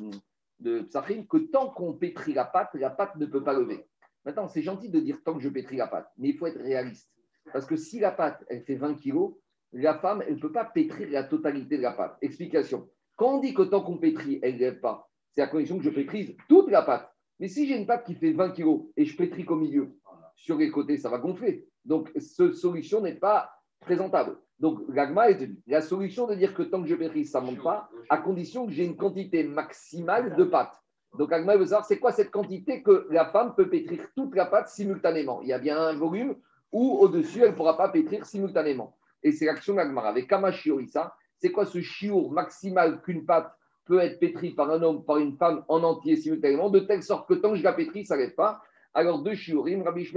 de Psachim que tant qu'on pétrit la pâte, la pâte ne peut pas lever. Maintenant, c'est gentil de dire tant que je pétris la pâte, mais il faut être réaliste. Parce que si la pâte, elle fait 20 kilos, la femme, elle ne peut pas pétrir la totalité de la pâte. Explication. Quand on dit que tant qu'on pétrit, elle ne lève pas, c'est à condition que je pétrise toute la pâte. Mais si j'ai une pâte qui fait 20 kilos et je pétris au milieu, sur les côtés, ça va gonfler. Donc, cette solution n'est pas présentable. Donc, l'agma est la solution de dire que tant que je pétrise, ça ne monte pas, à condition que j'ai une quantité maximale de pâte. Donc, Agma veut savoir c'est quoi cette quantité que la femme peut pétrir toute la pâte simultanément? Il y a bien un volume où au-dessus, elle ne pourra pas pétrir simultanément. Et c'est l'action d'Agmar. Avec Kamashiorisa, c'est quoi ce chiour maximal qu'une pâte peut être pétrie par un homme, par une femme en entier simultanément, de telle sorte que tant que je la pétris, ça n'arrête pas? Alors, deux shiurim, Rabbi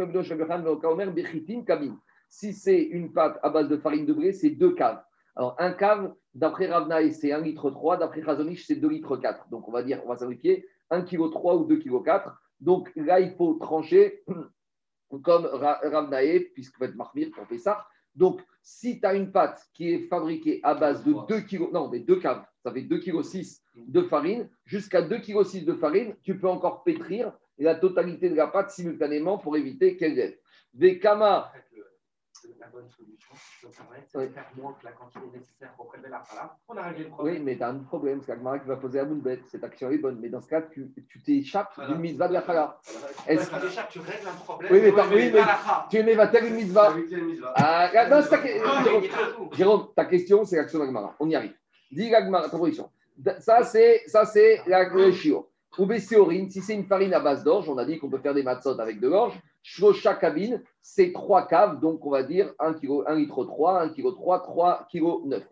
Kabin. Si c'est une pâte à base de farine de blé, c'est deux caves. Alors, un cave, d'après Ravnaï, c'est 1 litre 3, d'après Razonich, c'est 2 litres 4. Donc, on va dire, on va simplifier, 1,3 kg ou 2,4 kg. Donc là, il faut trancher comme Ravnae, puisque va être marmire pour ça. Donc, si tu as une pâte qui est fabriquée à base de 2 kg, non, mais 2 caves, ça fait 2,6 kg de farine, jusqu'à 2,6 kg de farine, tu peux encore pétrir la totalité de la pâte simultanément pour éviter qu'elle vienne. Vekama, la bonne solution, c'est de faire moins que la quantité nécessaire pour prélever la. On a réglé le problème. Oui, mais tu as un problème, c'est qu'Agmara qui va poser à bête. Cette action est bonne, mais dans ce cas, tu, t'échappes d'une mitzvah de la chala. Est-ce que tu tu règles un problème Oui, mais, oui, mais tu es vater une mitzvah. Ah, non, ta... Jérôme, ta question, c'est l'action d'Agmara. On y arrive. Dis l'Agmara, ta position. Ça, c'est, la, le chiot. Ou si c'est une farine à base d'orge, on a dit qu'on peut faire des matzot avec de l'orge. Chaque cabine, c'est trois caves, donc on va dire 1 kg, 1 litre 3, 1 kg 3, 3 kg 9.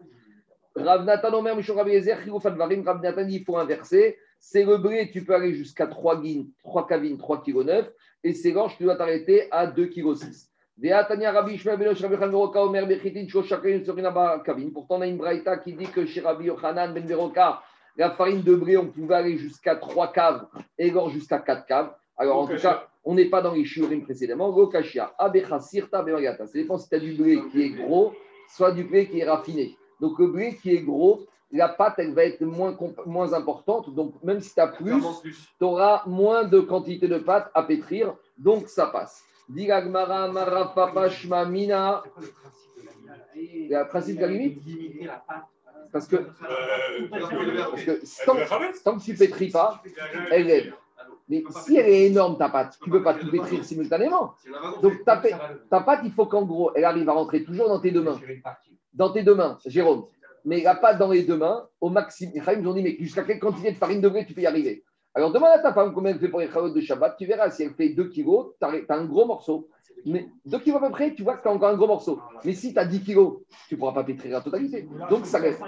Rav Nathan Omer, Mishon Rabbi Yezer, Rav Nathan, il faut inverser. C'est le blé, tu peux aller jusqu'à 3, 3 cabines, 3 kg 9, et c'est l'orge, tu dois t'arrêter à 2 kg 6. Pourtant, on a une braïta qui dit que chez Rabbi Yochanan Ben Beroka, la farine de blé, on pouvait aller jusqu'à 3 caves et l'or jusqu'à 4 caves. Alors, en tout cas, on n'est pas dans les shiurim précédemment. Gokashia, abecha, sirta, Ça dépend si tu as du blé qui est gros, soit du blé qui est raffiné. Donc, le blé qui est gros, la pâte, elle va être moins, moins importante. Donc, même si tu as plus, tu auras moins de quantité de pâte à pétrir. Donc, ça passe. Diragmara, Marapapa, Shmamina. Le principe de la limite? Parce que, parce que tant, que tu ne pétris pas, elle lève. Mais si elle est énorme, ta pâte, tu ne peux pas tout pétrir simultanément. Donc ta, ta pâte, il faut qu'en gros, elle arrive à rentrer toujours dans tes deux mains. Dans tes deux mains, Jérôme. Mais la pâte dans les deux mains, au maximum. Les ils ont dit, mais jusqu'à quelle quantité de farine de blé tu peux y arriver? Alors demande à ta femme combien elle fait pour les chalotes de Shabbat, tu verras, si elle fait 2 kilos, tu as, un gros morceau. Mais 2 kilos à peu près, tu vois que tu as encore un gros morceau. Mais si tu as 10 kilos, tu ne pourras pas pétrir la totalité. Donc ça reste.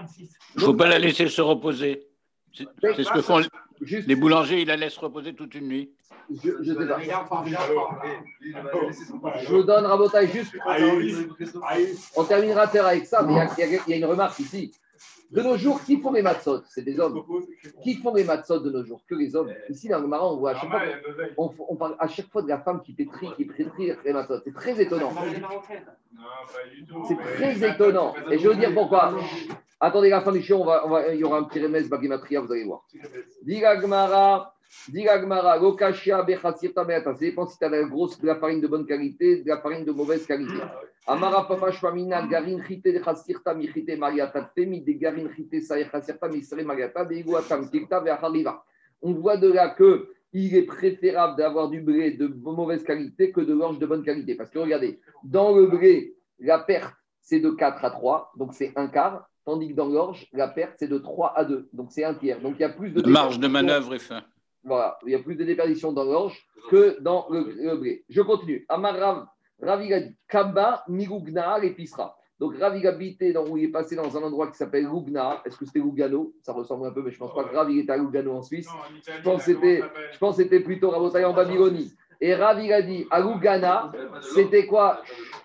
Il ne faut pas la laisser se reposer. C'est ce que font les boulangers, ils la laissent reposer toute une nuit. Je vous donne Rabotaille juste. On terminera avec ça, mais il y, a une remarque ici. De nos jours, qui font les matzot? C'est des hommes. Qui font les matzot de nos jours? Que les hommes. Ici, dans le Marin, on voit à chaque fois, on, parle à chaque fois de la femme qui pétrit, qui pétrit les matzot. C'est très étonnant. C'est très étonnant. Et je veux dire pourquoi. Attendez la fin du chiot, on va, on va, il y aura un petit remède bagimatria, vous allez voir. Digagmara. Digagmara, Lokashia, Bechatsir, Tameata. Ça dépend si tu as la grosse, de la farine de bonne qualité, de la farine de mauvaise qualité. Amara Papa Shpamina, Garin Chite, Chasirta, Michite, Mariata, Temi, de Garin Chite, Saïr, Chasirta, Misre, Mariata, de Iguatam, Tikta, Veachariva. On voit de là que il est préférable d'avoir du blé de mauvaise qualité que de l'orge de bonne qualité. Parce que regardez, dans le blé, la perte, c'est de 4 à 3, donc c'est un quart. Tandis que dans l'orge, la perte, c'est de 3 à 2, donc c'est un tiers. Donc il y a plus de. Marge de manœuvre est fin. Voilà, il y a plus de déperdition dans l'orge que dans le, blé. Je continue. Amarav Ravi Kaba, Migugna, l'épicerie. Donc Ravi habité dans, où il est passé dans un endroit qui s'appelle Lugna. Est-ce que c'était Lugano? Ça ressemble un peu, mais je ne pense pas que Ravi était à Lugano en Suisse. je pense que c'était plutôt Rabotaï en Babylonie. Et Ravi a dit à Lugana, c'était quoi?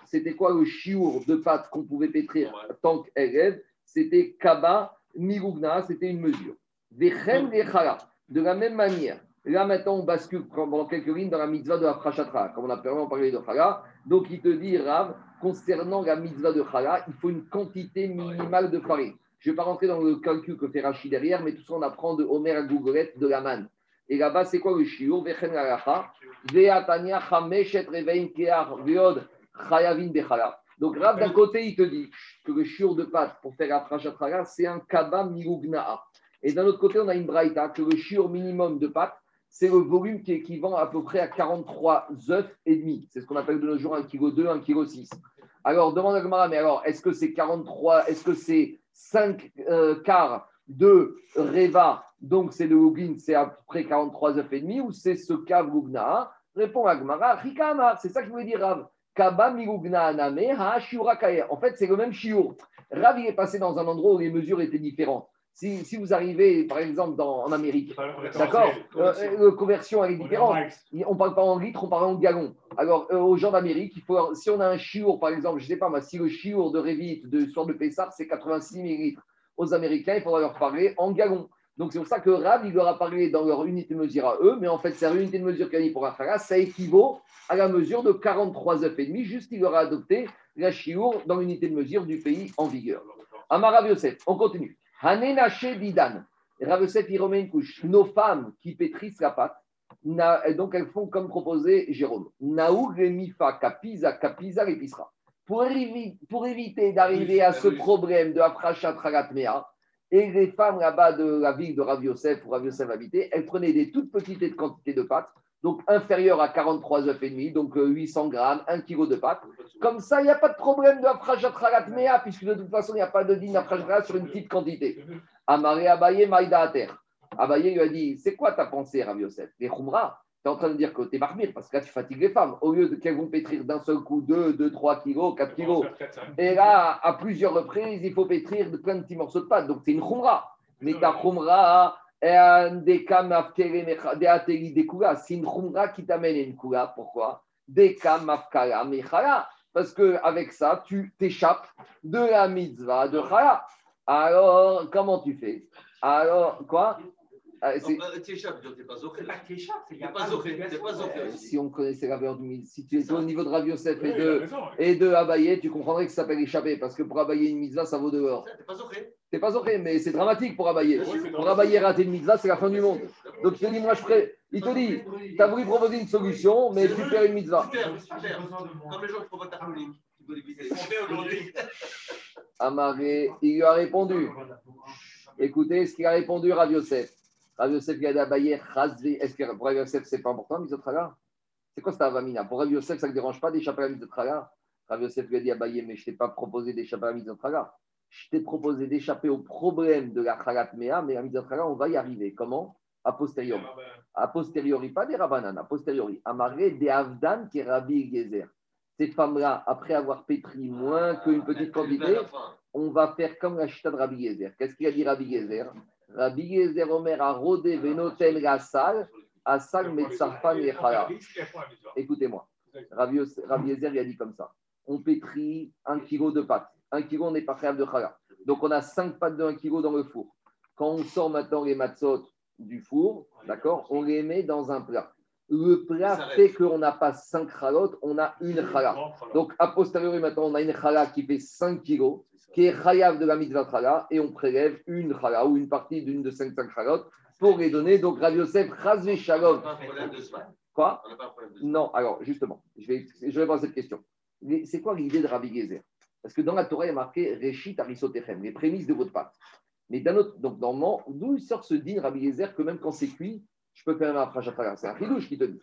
C'était quoi le chiour de pâte qu'on pouvait pétrir tant qu'elle C'était Kaba, Migugna, c'était une mesure. De la même manière, Là, maintenant, on bascule pendant quelques lignes dans la mitzvah de la Prachatra, comme on a vraiment parlé de Chala. Donc, il te dit, Rav, concernant la mitzvah de Chala, il faut une quantité minimale de farine. Je ne vais pas rentrer dans le calcul que fait Rachid derrière, mais tout ça, on apprend de Homer à Gougolette, de la manne. Et là-bas, c'est quoi le shiur? Vechen Veatania Chameshet Revein Kear Veod Chayavin Bechala. Donc, Rav, d'un côté, il te dit que le shiur de pâte pour faire la Prachatra, c'est un kaba mirugnaa. Et d'un autre côté, on a une braïta que le shiur minimum de pâte, c'est le volume qui équivaut à peu près à 43 œufs et demi. C'est ce qu'on appelle de nos jours 1,2 kg, 1,6 kg. Alors, demande à mais alors, est-ce que c'est 43, est-ce que c'est 5 euh, quarts de Reva, donc c'est le Lugin, c'est à peu près 43 œufs et demi, ou c'est ce Kav Lugna Répond à Gmara, Rikama, c'est ça je voulais dire, Rav. Kaba Aname, Ha En fait, c'est le même Shiur. Rav, il est passé dans un endroit où les mesures étaient différentes. Si, vous arrivez, par exemple, en Amérique, d'accord La euh, euh, conversion est différente. On ne parle pas en litres, on parle en gallons. Alors, euh, aux gens d'Amérique, il faut, si on a un chiour, par exemple, je ne sais pas, si le chiour de Révit de soir de Pessar, c'est 86 millilitres, aux Américains, il faudra leur parler en gallons. Donc, c'est pour ça que Rav, il leur a parlé dans leur unité de mesure à eux, mais en fait, c'est unité de mesure qu'il a dit pour Afara, ça équivaut à la mesure de 43 œufs et demi, juste qu'il leur a adopté la chiour dans l'unité de mesure du pays en vigueur. Amarav Yosef, on continue. Hanenaché Didan. Ravesef, il remet une couche. Nos femmes qui pétrissent la pâte, donc elles font comme proposé Jérôme. Naoug mifa kapiza kapiza l'épisera. Pour, pour éviter d'arriver à ce problème de Afrachat Ragatmea, et les femmes là-bas de la ville de Rav Yosef, où Rav Yosef habitait, elles prenaient des toutes petites quantités de pâte donc inférieur à 43 œufs et demi, donc 800 grammes, 1 kg de pâte. Comme ça, il n'y a pas de problème de afrajat mea, puisque de toute façon, il n'y a pas de din afrajat sur une petite quantité. Amaré Abaye Maïda à terre. Abaye lui a dit C'est quoi ta pensée, Rav Yosef? Les Khumra, tu es en train de dire que tu es marmire, parce que là, tu fatigues les femmes. Au lieu qu'elles vont pétrir d'un seul coup 2, 2, 3 kilos, 4 kilos. Et là, à plusieurs reprises, il faut pétrir de plein de petits morceaux de pâte. Donc, c'est une Khumra. Mais ta Khumra, c'est une khumra qui t'amène une kula. Pourquoi? Parce qu'avec ça, tu t'échappes de la mitzvah de chala. Alors, comment tu fais? Alors, quoi? Ah, tu échappes, tu n'es pas zoché. Tu n'es pas zoché. Si on connaissait la valeur du si tu es au niveau de Rav Yosef et de, et de Abaye, tu comprendrais que ça s'appelle échapper. Parce que pour abayer une mitzvah, ça vaut dehors. Tu n'es pas zoché. Tu n'es pas zoché, mais c'est dramatique pour abayer. Pour abayer rater une mitzvah, c'est la fin du monde. Donc il te dit, moi je ferai. Il te dit, tu as voulu proposer une solution, mais tu perds une mitzvah. Comme les gens qui provoquent ta aujourd'hui. Amaré, il lui a répondu. Écoutez ce qu'il a répondu, Rav Yosef. Rav Yosef dit à est-ce que pour Rav Yosef, c'est pas important, Mizotraga C'est quoi cette avamina? Pour Rav Yosef, ça ne dérange pas d'échapper à la Mizotraga Rav Yosef lui a dit à Baye, mais je ne t'ai pas proposé d'échapper à la Mizotraga. Je t'ai proposé d'échapper au problème de la Khalat Mea, mais à Mizotraga, on va y arriver. Comment? A posteriori. A posteriori, pas des Rabanan, a posteriori. Amaré des Avdan qui est Rabbi Gezer. Cette femme-là, après avoir pétri moins qu'une petite quantité, on va faire comme la chita de Rabbi Gezer. Qu'est-ce qu'il a dit Rabbi Gezer? Rabbi Yezer Omer a rodé Venotel Gassal, Asal Metzarfan Yechala. Écoutez-moi, Rabbi Yezer a dit comme ça on pétrit un kilo de pâte. Un kilo, on n'est pas capable de chala. Donc, on a cinq pâtes de un kilo dans le four. Quand on sort maintenant les matzot du four, d'accord, on les met dans un plat. Le plat fait qu'on n'a pas cinq chalotes, on a une chala. Donc, a posteriori, maintenant, on a une chala qui fait 5 kilos qui est chayav de la mitzvah chala, et on prélève une chala ou une partie d'une de cinq cinq chalotes pour les donner. Donc, Rav Yosef, Chazve Shalom. Quoi? Non, alors justement, je vais, je vais cette question. C'est quoi l'idée de Rabbi Gezer? Parce que dans la Torah, il y a marqué Reshit Arisotechem, les prémices de votre pâte. Mais d'un autre, donc normalement, d'où sort ce din Rabbi Gezer que même quand c'est cuit, je peux faire un frachat C'est un chidouche qui te dit.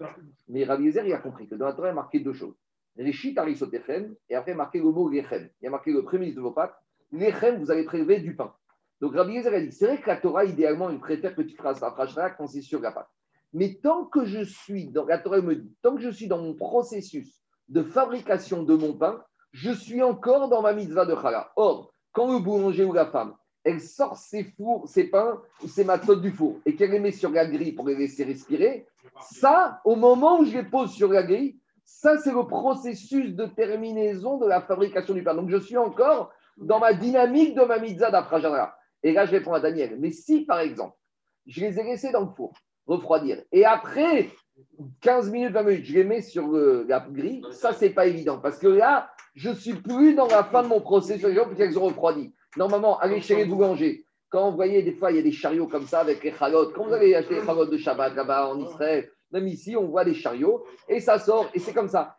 Mais Rabbi Gezer, il a compris que dans la Torah, il y a marqué deux choses. Reshit Arisotechem, et après marqué le mot Lechem. Il y a marqué le prémisse de vos pâtes. Lechem, vous allez prélever du pain. Donc Rabbi Yezer a dit c'est vrai que la Torah, idéalement, il préfère que tu fasses la frachra quand c'est sur la pâte. Mais tant que je suis, dans, la Torah me dit, tant que je suis dans mon processus de fabrication de mon pain, je suis encore dans ma mitzvah de chala. Or, quand le boulanger ou la femme, elle sort ses fours, ses pains ou ses matzot du four et qu'elle les met sur la grille pour les laisser respirer, ça, au moment où je les pose sur la grille, ça, c'est le processus de terminaison de la fabrication du pain. Donc, je suis encore dans ma dynamique de ma mitzvah d'Afrajana. Et là, je réponds à Daniel. Mais si, par exemple, je les ai laissés dans le four, refroidir, et après 15 minutes, 20 minutes, je les mets sur la grille, ça, c'est pas évident. Parce que là, je suis plus dans la fin de mon processus, parce qu'elles ont refroidi. Normalement, allez chez les boulangers. Quand vous voyez, des fois, il y a des chariots comme ça avec les chalotes. Quand vous allez acheter les chalotes de Shabbat là-bas en Israël, même ici, on voit des chariots et ça sort et c'est comme ça.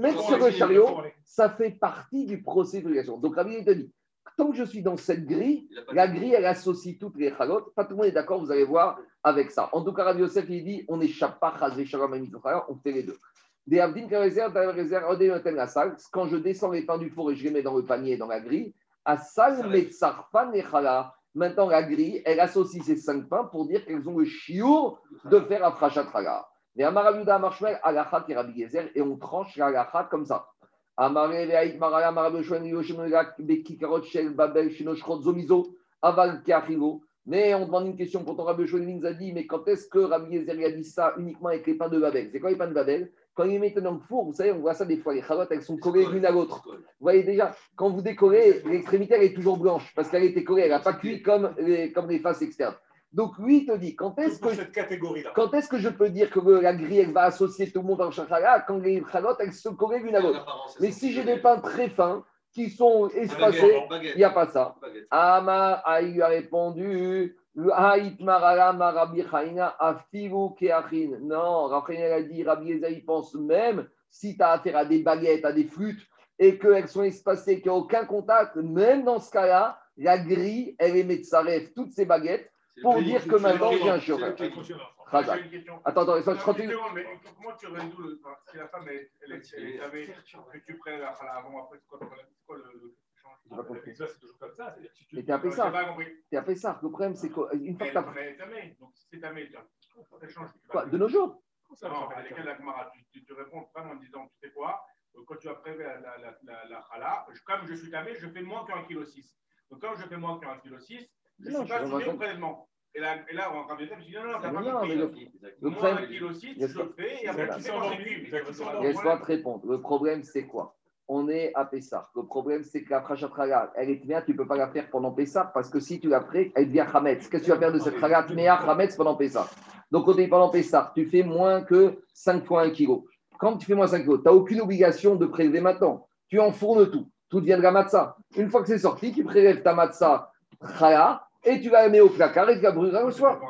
Mettre sur le chariot, ça fait partie du processus Donc, Rabbi te dit, tant que je suis dans cette grille, la grille, elle associe toutes les chalotes. Pas tout le monde est d'accord, vous allez voir avec ça. En tout cas, Rabbi Yosef, il dit, on n'échappe pas, on fait les deux. Quand je descends les pains du four et je les mets dans le panier, dans la grille, à Maintenant, la grille, elle associe ces cinq pains pour dire qu'elles ont le chiour de faire un frachat mais Amarabiuda Marshmel, Alacha qui Rabbi Gezer, et on tranche l'Alacha comme ça. Amare Veaït Marala Marabeshwen Yoshimulak Bekikarot Shel Babel Shinoshkot Zomizo Aval Keachilo. Mais on demande une question pour ton Rabbi nous a dit, mais quand est-ce que Rabbi Gezer a dit ça uniquement avec les pains de Babel? C'est quoi les pains de Babel? Quand ils mettent dans le four, vous savez, on voit ça des fois, les chalotes, elles sont collées l'une à l'autre. Vous voyez déjà, quand vous décorez, l'extrémité, elle est toujours blanche, parce qu'elle été collée, elle n'a pas cuit comme les, comme les faces externes. Donc lui, il te dit, quand est-ce que, quand est-ce que je peux dire que la grille, elle va associer tout le monde en chachala quand les chalotes, elles se collent l'une à l'autre? Mais si j'ai des pains très fins, qui sont espacés, il n'y a pas ça. Ama a lui a répondu, non, Raphaël a dit, Rabbi il pense même, si tu as affaire à des baguettes, à des flûtes, et qu'elles sont espacées, qu'il n'y a aucun contact, même dans ce cas-là, la grille, elle émet de sa rêve toutes ces baguettes, pour dire que maintenant j'ai un chauffeur. Attends, attends, je continue. Mais comment tu résous si la femme, elle, elle, elle, que tu prennes la avant, après, c'est quoi le. J'ai pas compris. Ça, c'est toujours comme ça. Mais t'es à Pessar. T'es à Pessar. Le problème, c'est qu'une fois que t'as. Mais tamé. Donc, si c'est tamé, ça change. Quoi De nos jours Non, avec la Gemara, tu réponds pas en disant, tu sais quoi euh, quand tu as prévu la, la, la, la, chala, comme je suis tamé, je fais moins qu'un kilo 6. Donc, comme je fais moins qu'un kilo 6, je ne suis pas soumis au prélèvement. Et là, et là, on revient, je dis non, non, t'as pas compris. Le, le Moins un kilo 6, je le fais, et après, tu fais. Laisse-moi te répondre. Le problème, c'est quoi on est à Pessah. Le problème, c'est que la Prachatraga, elle est bien, tu ne peux pas la faire pendant Pessah parce que si tu la fais, elle devient Hametz. Qu'est-ce que tu vas faire de cette Traga Tmea Hametz pendant Pessah Donc, quand tu es pendant Pessah, tu fais moins que 5 fois 1 kg. Quand tu fais moins 5 kg, tu n'as aucune obligation de prélever maintenant. Tu enfournes tout. Tout devient de la matzah. Une fois que c'est sorti, tu prélèves ta matzah Chala et tu la mets au placard et tu la brûleras le soir.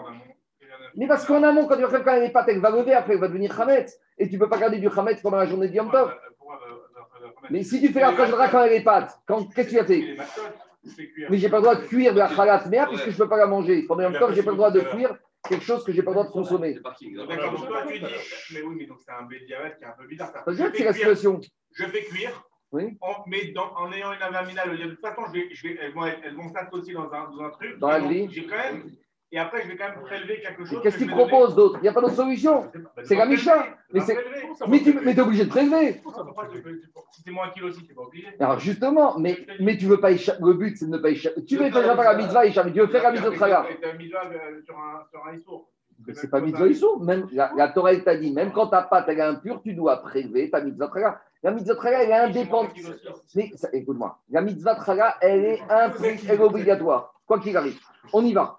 Mais parce qu'en amont, quand tu vas faire quand pâtes, elle va lever, après elle va devenir Hametz. Et tu ne peux pas garder du Hametz pendant la journée de Yom Tov. Mais si tu fais la kajra quand elle est pâte, qu'est-ce que tu as fait Mais j'ai pas le droit de cuire de la khalat mea puisque je ne peux pas la manger. Pendant un temps, j'ai pas le droit de cuire quelque chose que j'ai pas le droit de consommer. D'accord, donc toi tu dis, mais oui, mais donc c'est un bédiarette qui est un peu bizarre. C'est la situation. Je vais cuire. Oui. En, mais en ayant une avaminale, de toute façon, je vais, je vais, elles vont, elles vont s'associer dans un, dans un truc. Dans la vie. J'ai quand même et après, je vais quand même prélever quelque chose. Qu'est-ce qu'il propose d'autre? Il n'y a pas d'autre solution. C'est la Misha. Mais, mais tu es obligé de prélever. Si c'est moins un kilo aussi, tu pas obligé. Alors justement, mais, mais tu veux pas échapper. Le but, c'est de ne pas échapper. Tu veux faire la mitzvah échapper. Tu veux faire la mitzvah traga. sur un issour. Mais c'est pas mitzvah issour. Même la, la Torah t'a dit, même quand ta pâte est impure, tu dois prélever ta mitzvah traga. La mitzvah traga, elle est indépendante. Écoute-moi, la mitzvah traga, elle est elle est obligatoire. Quoi qu'il arrive. On y va.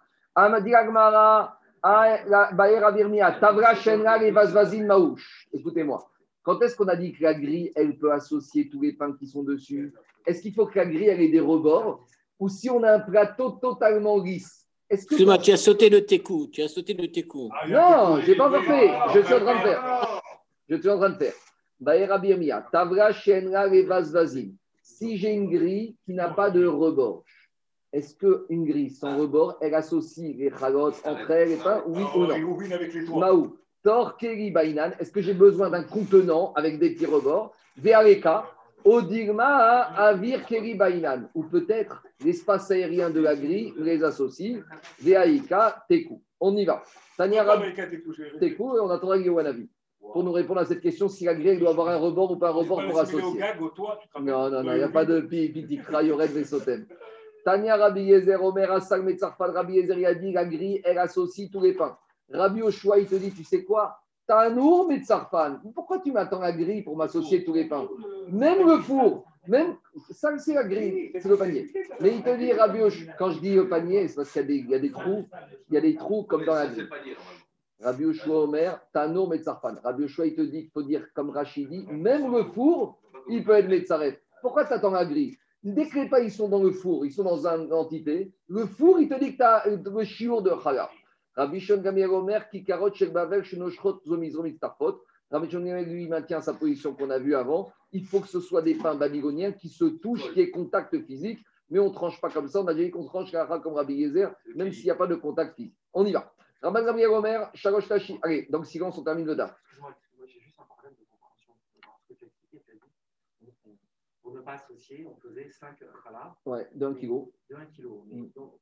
Écoutez-moi. Quand est-ce qu'on a dit que la grille, elle peut associer tous les pains qui sont dessus? Est-ce qu'il faut que la grille, elle ait des rebords? Ou si on a un plateau totalement lisse est-ce que tu as sauté. Tu as sauté le técou. Ah, non, je n'ai pas encore fait. Je suis en train de faire. Je suis en train de faire. Baïra Birmia. Tavra Shenra Si j'ai une grille qui n'a pas de rebord, est-ce qu'une grille sans rebord, elle associe les chalotes entre elles et pas Oui ou non? Maou. Tor Keri Bainan, est-ce que j'ai besoin d'un contenant avec des petits rebords? Vealeka, Odigma Avir Keri Bainan. Ou peut-être l'espace aérien de la grille les associe. Veaika Teku. On y va. Tania Teku, et on attendra Wanavi pour nous répondre à cette question si la grille doit avoir un rebord ou pas un rebord pour associer. Non, non, non, il n'y a pas de petit crayoret de Sotem. Tania Rabbi Yezer, Omer Asal Metzarfal, Rabbi Yezer, il a dit la grille, elle associe tous les pains. Rabbi Oshua, il te dit, tu sais quoi? Tanour Metzarfan. Pourquoi tu m'attends la grille pour m'associer tous les pains? Même le four, même ça, c'est la grille, c'est le panier. Mais il te dit, Rabbi Oshua, quand je dis le panier, c'est parce qu'il y, a des trous, il y a des trous comme dans la grille. Rabbi Oshua Omer, Tanour Metzarfan. Rabbi Oshua, il te dit qu'il faut dire comme Rachidi, même le four, il peut être Metzaret. Pourquoi tu attends la grille Dès que les pains ils sont dans le four, ils sont dans une entité, le four, il te dit que tu as le chiour de challah. Rabbi Shon Gamiel Omer, qui carotte chez Bavel, chez Noshrot, Itztafot. Rabbi Shon Gamiel, lui, maintient sa position qu'on a vue avant. Il faut que ce soit des pains babyloniens qui se touchent, qui aient contact physique, mais on ne tranche pas comme ça. On a dit qu'on tranche comme Rabbi Yezer, même s'il n'y a pas de contact physique. On y va. Rabbi Gamiel Omer, Shalosh Tashi. Allez, donc silence, on termine le Ne pas associer, on faisait 5 khalas. Ouais, d'un kilo. De 1 kilo. Mais mm. donc,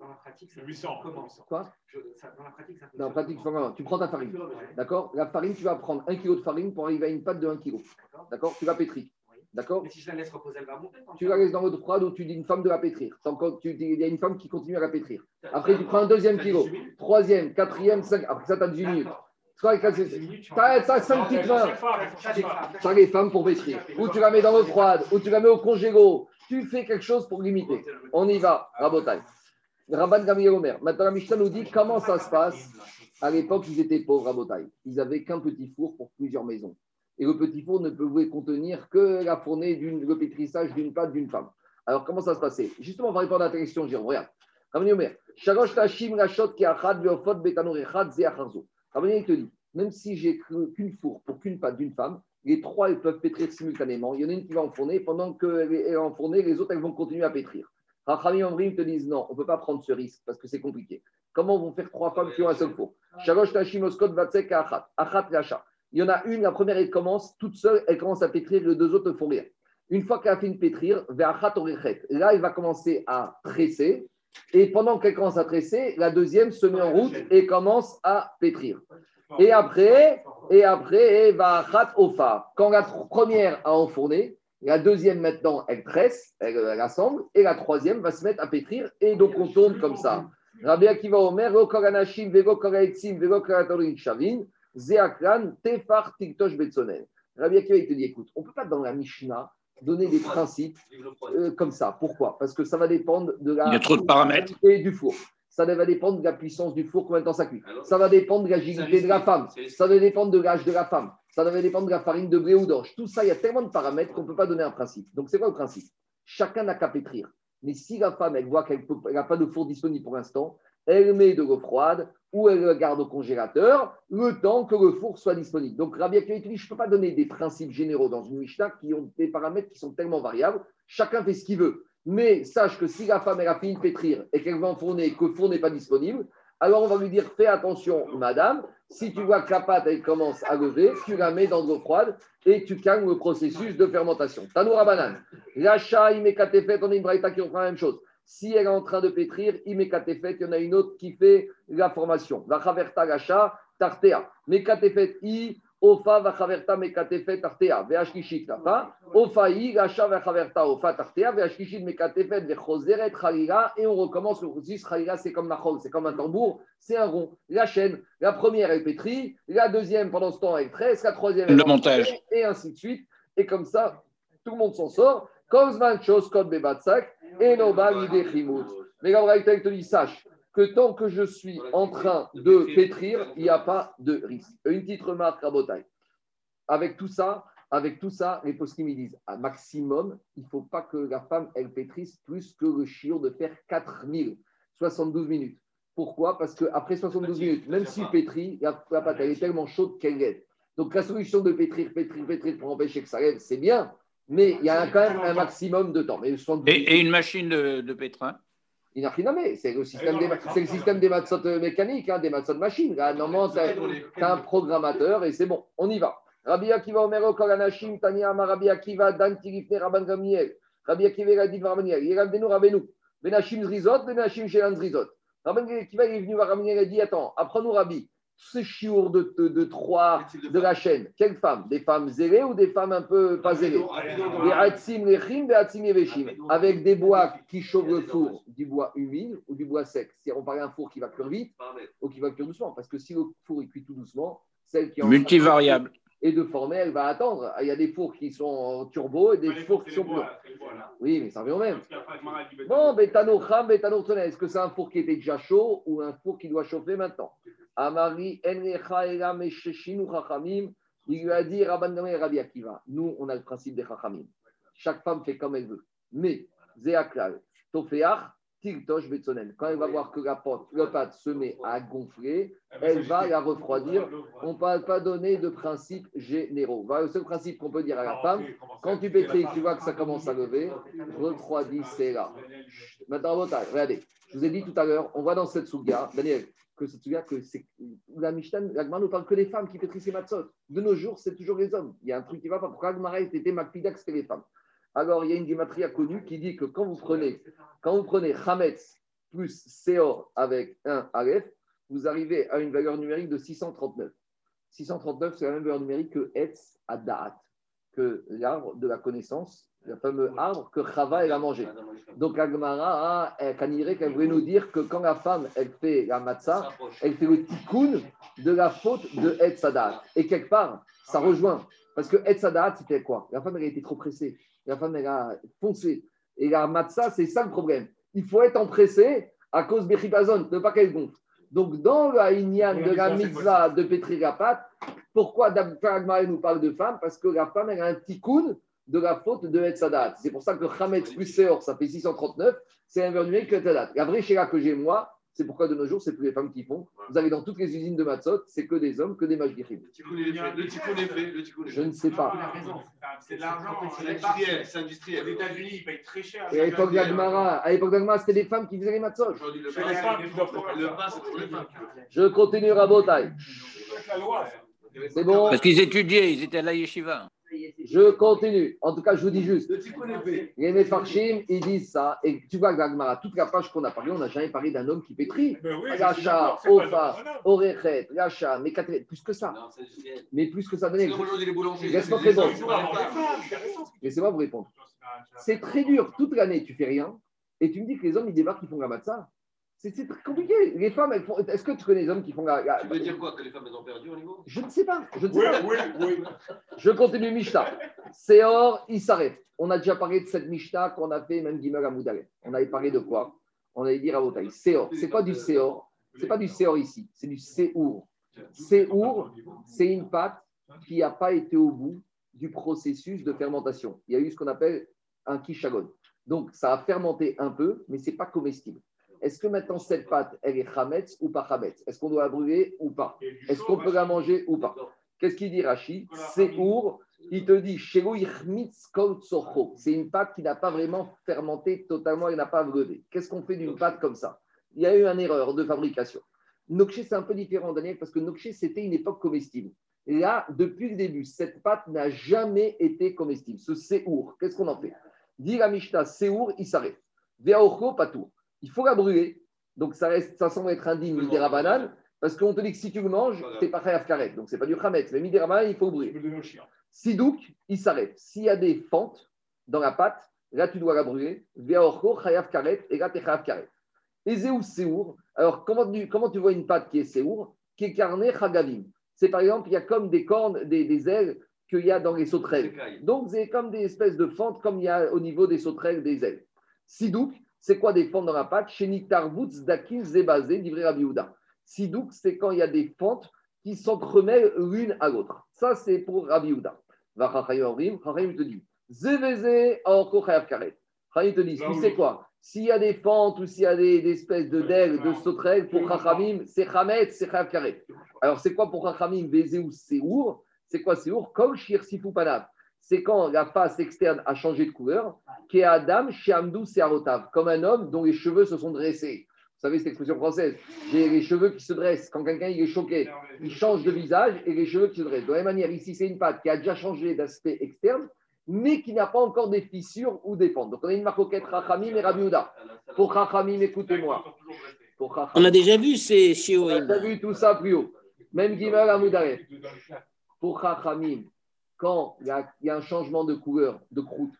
dans la pratique, ça 800. Comment Quoi? Je, ça, Dans la pratique, ça Dans la pratique, tu prends ta farine. D'accord? La farine, tu vas prendre 1 kilo de farine pour arriver à une pâte de 1 kilo. D'accord Tu la pétris. D'accord? Mais si je la laisse reposer, elle va monter. Tu la laisses dans votre froide où tu dis une femme de la pétrir. Il y a une femme qui continue à la pétrir. Après, tu prends un deuxième kilo. Troisième, quatrième, cinq. Après ça, tu as 18 minutes. Tu as 5 petites mains. Tu as les femmes pour pétrir. Ou tu la mets dans l'eau froide, ou tu la mets au congélo. Tu fais quelque chose pour limiter. On y va, Rabotai. Rabban Gamil Omer. Maintenant, la Mishnah nous dit comment ça se passe. À l'époque, ils étaient pauvres, Rabotai. Ils n'avaient qu'un petit four pour plusieurs maisons. Et le petit four ne pouvait contenir que la fournée, le pétrissage d'une pâte d'une femme. Alors, comment ça se passait? Justement, on va répondre à ta question, Jérôme. Regarde. Rabban Omer. Shalosh Tashim Ki Achad Echad Zeacharzo. Rabbi te dit, même si j'ai qu'une four pour qu'une pâte d'une femme, les trois elles peuvent pétrir simultanément. Il y en a une qui va enfourner, pendant qu'elle est enfournée, les autres elles vont continuer à pétrir. Rachamim Omrim te disent non, on ne peut pas prendre ce risque parce que c'est compliqué. Comment vont faire trois femmes qui ont un seul four Shalosh Tashim Vatsek Achat. Achat. Il y en a une, la première, elle commence toute seule, elle commence à pétrir, les deux autres font. Une fois qu'elle a fini de pétrir, là, elle va commencer à tresser. Et pendant qu'elle commence à tresser, la deuxième se met en route et commence à pétrir. Et après, et après, va au phare. Quand la première a enfourné, la deuxième maintenant, elle tresse, elle, elle, assemble, et la troisième va se mettre à pétrir, et donc on tourne comme ça. Rabbi Akiva Omer, Vego Vego Shavin, Zeakran, Tefar, Tiktosh, Betsonen. Rabbi Akiva, il te dit écoute, on ne peut pas dans la Mishnah donner des principes euh, comme ça. Pourquoi? Parce que ça va dépendre de la. Il y a trop de paramètres. Et du four. Ça va dépendre de la puissance du four, combien de temps ça cuit. Ça va dépendre de l'agilité de la femme. Ça va dépendre de l'âge de la femme. Ça va dépendre de la farine de blé ou d'orge. Tout ça, il y a tellement de paramètres qu'on ne peut pas donner un principe. Donc, c'est quoi le principe? Chacun n'a qu'à pétrir. Mais si la femme, elle voit qu'elle n'a pas de four disponible pour l'instant, elle met de l'eau froide ou elle le garde au congélateur le temps que le four soit disponible. Donc, Rabbi Akiva je ne peux pas donner des principes généraux dans une Mishnah qui ont des paramètres qui sont tellement variables. Chacun fait ce qu'il veut. Mais sache que si la femme elle a fini de pétrir et qu'elle va enfourner et que le four n'est pas disponible, alors on va lui dire fais attention, madame, si tu vois que la pâte elle commence à lever, tu la mets dans l'eau froide et tu calmes le processus de fermentation. Tanoura banane. Il met on a une qui reprend la même chose. Si elle est en train de pétrir, il met il y en a une autre qui fait la formation. La chaverta gacha, tartea. Mekatefet i, ofa vachaverta mekatefet tartea. Veashkishit tafa. Ofa i, gacha vachaverta ofa tartea. Veashkishit mekatefet vechoseret chalila. Et on recommence le processus. Chalila, c'est comme chol, c'est comme un tambour, c'est un rond. La chaîne, la première, elle pétrit. La deuxième, pendant ce temps, elle tresse. La troisième, elle le montage. Et ainsi de suite. Et comme ça, tout le monde s'en sort. Kozman chose code bebatsak. Et Mais Gabriel te dit, sache que tant que je suis en train de pétrir, il n'y a pas de risque. Une petite remarque à Botaï. Avec tout ça, avec tout ça, les poskim ils disent, à maximum, il ne faut pas que la femme, elle pétrisse plus que le chiot de faire 4000, 72 minutes. Pourquoi? Parce qu'après 72 minutes, même s'il pétrit, la, pâte, elle est tellement chaude qu'elle lève. Donc la solution de pétrir, pétrir, pétrir pour empêcher que ça lève, c'est bien, mais il y a quand même un maximum de temps. Mais et, une machine de, de pétrin? Il n'a rien C'est le système des, c'est le système des euh, mécaniques, hein, des maths machines. Là, normalement, tu as, un programmateur et c'est bon, on y va. Rabbi Akiva Omero Koranashim Tanya Rabbi Akiva Dan Tirifne Rabban Gamiel. Rabbi Akiva a dit Rabaniel. Yeravdenu Rabenu. Benachim Zrizot, Benachim Shelan Zrizot. Rabbi Akiva est venu voir Rabaniel et a dit Attends, apprends-nous Rabbi ces chiours de, de, de, trois de la chaîne, quelles femmes? Des femmes zélées ou des femmes un peu pas zélées? Avec des bois qui chauffent le four, du bois humide ou du bois sec. Si on parle d'un four qui va cuire vite ou qui va cuire doucement, parce que si le four il cuit tout doucement, celle qui est multivariable et de former, elle va attendre. Il y a des fours qui sont turbo et des fours qui sont bleus. Oui, mais ça revient au même. Bon, est-ce que c'est un four qui était déjà chaud ou un four qui doit chauffer maintenant? Amari il lui a dit Rabbi Akiva. Nous, on a le principe des Chachamim. Chaque femme fait comme elle veut. Mais, Zéaklal, Tofeach, Tiltosh Betsonen. Quand elle va voir que la pâte, le pâte se met à gonfler, elle va la refroidir. On ne peut pas donner de principe généraux. Le seul principe qu'on peut dire à la femme, quand tu pétris, tu vois que ça commence à lever, refroidis, c'est là. Maintenant, regardez, je vous ai dit tout à l'heure, on va dans cette souga, Daniel, que cette souga, que c'est la Mishnah, l'Agmar ne parle que des femmes qui pétrissent les matzot. De nos jours, c'est toujours les hommes. Il y a un truc qui va pas. Pourquoi Agmara était c'était les femmes? Alors il y a une gématria connue qui dit que quand vous prenez, quand vous prenez Hametz plus Seor avec un Aleph, vous arrivez à une valeur numérique de 639. 639, c'est la même valeur numérique que Etz Adaat, que l'arbre de la connaissance, le fameux arbre que Chava a mangé. Donc Agmara a Kanire qu'elle voulait nous dire que quand la femme elle fait la matzah, elle fait le tikkun de la faute de Etz Adaat. Et quelque part, ça rejoint. Parce que Etz Adaat, c'était quoi? La femme elle a été trop pressée la femme, elle a foncé. Et la matzah, c'est ça le problème. Il faut être empressé à cause de Bechibazon, ne pas qu'elle gonfle. Donc, dans la Inyan de la mitzvah de pétrir la pâte, pourquoi Agmaré nous parle de femme? Parce que la femme, elle a un tikkun de la faute de Etzadat. C'est pour ça que Hametz plus Seor, ça fait 639, c'est un numérique que Etzadat. La vraie chéra que j'ai, moi, C'est pourquoi de nos jours, c'est plus les femmes qui font. Vous avez dans toutes les usines de Matzot, c'est que des hommes, que des mashgichim. Le. Je ne sais pas. C'est de l'argent. C'est industriel. C'est industriel. Aux États-Unis, ils payent très cher. Et à l'époque d'Agmara, à l'époque d'Agmara, c'était des femmes qui faisaient les Matzot. Aujourd'hui, le C'est les pain, femmes qui doivent faire le ça. pain, c'est pour les femmes. Je continue, Rabotai. C'est bon Parce qu'ils étudiaient, ils étaient à la yeshiva. Je continue. En tout cas, je vous dis juste. Les Mefarchim, ils disent ça. Et tu vois, Gagmara, toute la page qu'on a parlé, on n'a jamais parlé d'un homme qui pétrit. Racha, Ofa. Orechet, Racha, Mekatet, plus que ça. Mais plus que ça. Laisse-moi répondre. Laissez-moi vous répondre. C'est très dur. Toute l'année, tu fais rien. Et tu me dis que les hommes, ils débarquent, ils font la matzah. C'est très compliqué. Les femmes, elles font. Est-ce que tu connais les hommes qui font la. la- Tu veux dire quoi Que les femmes elles ont perdu au niveau? Je ne sais pas. Je ne sais Oui, pas. oui, oui. Je continue Mishnah. Seor, il s'arrête. On a déjà parlé de cette Mishnah qu'on a fait, même Gimel Amoudalef. On avait parlé de quoi? On avait dit à Botaï. Seor. C'est quoi du Seor C'est pas du Seor ici, c'est du Seour. Seour, c'est une pâte qui n'a pas été au bout du processus de fermentation. Il y a eu ce qu'on appelle un kishagon. Donc, ça a fermenté un peu, mais ce n'est pas comestible. Est-ce que maintenant cette pâte, elle est chametz ou pas chametz? Est-ce qu'on doit la brûler ou pas? Est-ce qu'on peut la manger ou pas? Qu'est-ce qu'il dit Rashi? Seour, il te dit. C'est une pâte qui n'a pas vraiment fermenté totalement, elle n'a pas brûlé. Qu'est-ce qu'on fait d'une pâte comme ça? Il y a eu une erreur de fabrication. Nokché, c'est un peu différent, Daniel, parce que Nokché, c'était une époque comestible. Et là, depuis le début, cette pâte n'a jamais été comestible. Ce séour, qu'est-ce qu'on en fait? Dit la Mishnah, séour, il s'arrête. Veaocho, patour. Il faut la brûler. Donc ça, reste, ça semble être indigne des rabanan, parce qu'on te dit que si tu le manges, c'est pas chayav karet. Donc c'est pas du chametz. Mais midi rabanan, il faut le brûler. chien. Sidouk, il s'arrête. S'il y a des fentes dans la pâte, là, tu dois la brûler. Veaocho, chayav karet, et là, tu es chayav karet. Et Séour, alors comment tu, comment tu vois une pâte qui est Séour? Qui est carnée Chagavim. C'est par exemple, il y a comme des cornes, des, des ailes qu'il y a dans les sauterelles. Donc, c'est comme des espèces de fentes, comme il y a au niveau des sauterelles, des ailes. Sidouk, c'est quoi des fentes dans la pâte? Chez Tarbutz, Dakin, Zébazé, livré Rabbi Yehuda. Sidouk, c'est quand il y a des fentes qui s'entremêlent l'une à l'autre. Ça, c'est pour Rabbi. Va Chachayim, te dit Zévézé, Chayav Karet. Chachayim te dit, tu sais quoi? S'il y a des fentes ou s'il y a des, des espèces de d'ailes, de sauterelles, pour Chachamim, c'est Chametz, c'est Karet. Alors, c'est quoi pour Chachamim, Vézé ou Séour C'est quoi Séour? Comme Shir Sifu Panav. C'est quand la face externe a changé de couleur, qui est Adam, Shiamdou, Searotav, comme un homme dont les cheveux se sont dressés. Vous savez cette expression française J'ai les cheveux qui se dressent. Quand quelqu'un est choqué, il change de visage et les cheveux qui se dressent. De la même manière, ici, c'est une pâte qui a déjà changé d'aspect externe, mais qui n'a pas encore des fissures ou des pentes. Donc, on a une marcoquette Rachamim et Rabbi Houda. Pour Rachamim, écoutez-moi. On a déjà vu ces On a vu tout ça plus haut. Même Gimel Amoudaref. Pour Chachamim, quand il y, a, un changement de couleur, de croûte,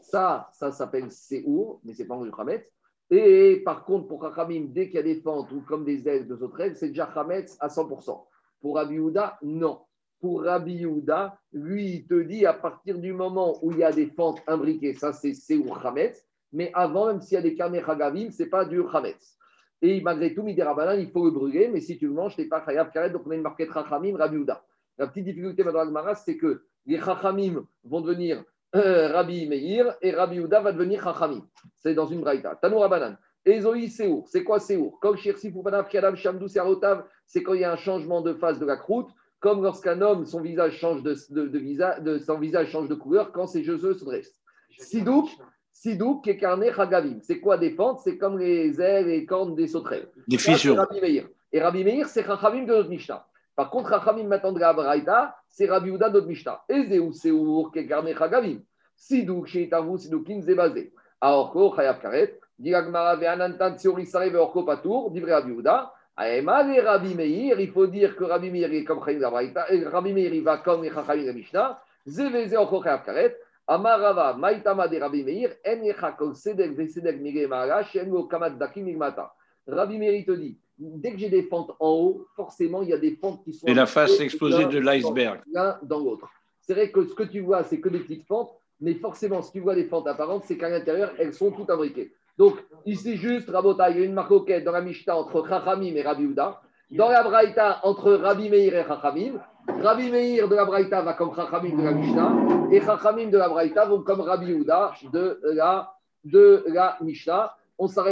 ça, ça s'appelle Séour, mais c'est pas du Hametz. Et par contre, pour Chachamim, dès qu'il y a des fentes ou comme des ailes de sauterelles, c'est déjà Hametz à 100%. Pour Rabbi Yehuda, non. Pour Rabbi Yehuda, lui, il te dit à partir du moment où il y a des fentes imbriquées, ça c'est Séour Hametz. Mais avant, même s'il y a des carnets Chagavim, c'est pas du Hametz. Et malgré tout, Midi il faut le brûler, mais si tu le manges, tu n'es pas Chayav Karet, donc on a une marquette Chachamim, Rabbi Yehuda. La petite difficulté, Madame Agmara, c'est que les Chachamim vont devenir euh, Rabbi Meir et Rabbi Yehuda va devenir Chachamim. C'est dans une braïta. Tanou Rabbanan. Ezoi Séour. C'est quoi Séour Comme Shirsi Foupanav, Kiadam, Shamdou, Serotav, c'est quand il y a un changement de face de la croûte, comme lorsqu'un homme, son visage change de, de, de visage, de, son visage change de couleur quand ses cheveux se dressent. Sidouk, Sidouk, est carné Chagavim. C'est quoi des fentes? C'est comme les ailes et cornes des sauterelles. Des fissures. Rabbi Meir. Et Rabbi Meir, c'est Chachamim de notre Mishnah. Par contre, Chachamim maintenant de c'est Rabbi Uda de notre Mishnah. Sidouk, Sheitavu, Sidoukin, Zébazé. Aorko, Chayav Karet. Diragmara, Veanantan, Tsiori, Sare, Veorko, Patour. Divré Rabbi Uda. Aema, Rabbi Meir. Il faut dire que Rabbi Meir est comme Braïta. Et Rabbi Meir, il va comme les Chachamim de Mishnah. Zévézé, Orko. Amarava, Maïtama de Rabbi Meir, En Yechakol Sedek, Vesedek, Mire Mara, Shengo, Kamat, Dakim. Rabbi Meir, te dit, dès que j'ai des fentes en haut, forcément, il y a des fentes qui sont. C'est la face l'un de l'iceberg. L'un dans l'autre. C'est vrai que ce que tu vois, c'est que des petites fentes, mais forcément, si tu vois des fentes apparentes, c'est qu'à l'intérieur, elles sont toutes imbriquées. Donc, ici, juste, Rabota, il y a une marcoquette dans la Mishnah entre Chachamim et Rabbi Uda. Dans la Braïta, entre Rabbi Meir et Chachamim. Rabbi Meir de la Braïta va comme Chachamim de la Mishnah. Et Chachamim de la Braïta vont comme Rabbi Uda de la, de la Mishnah. On s'arrête.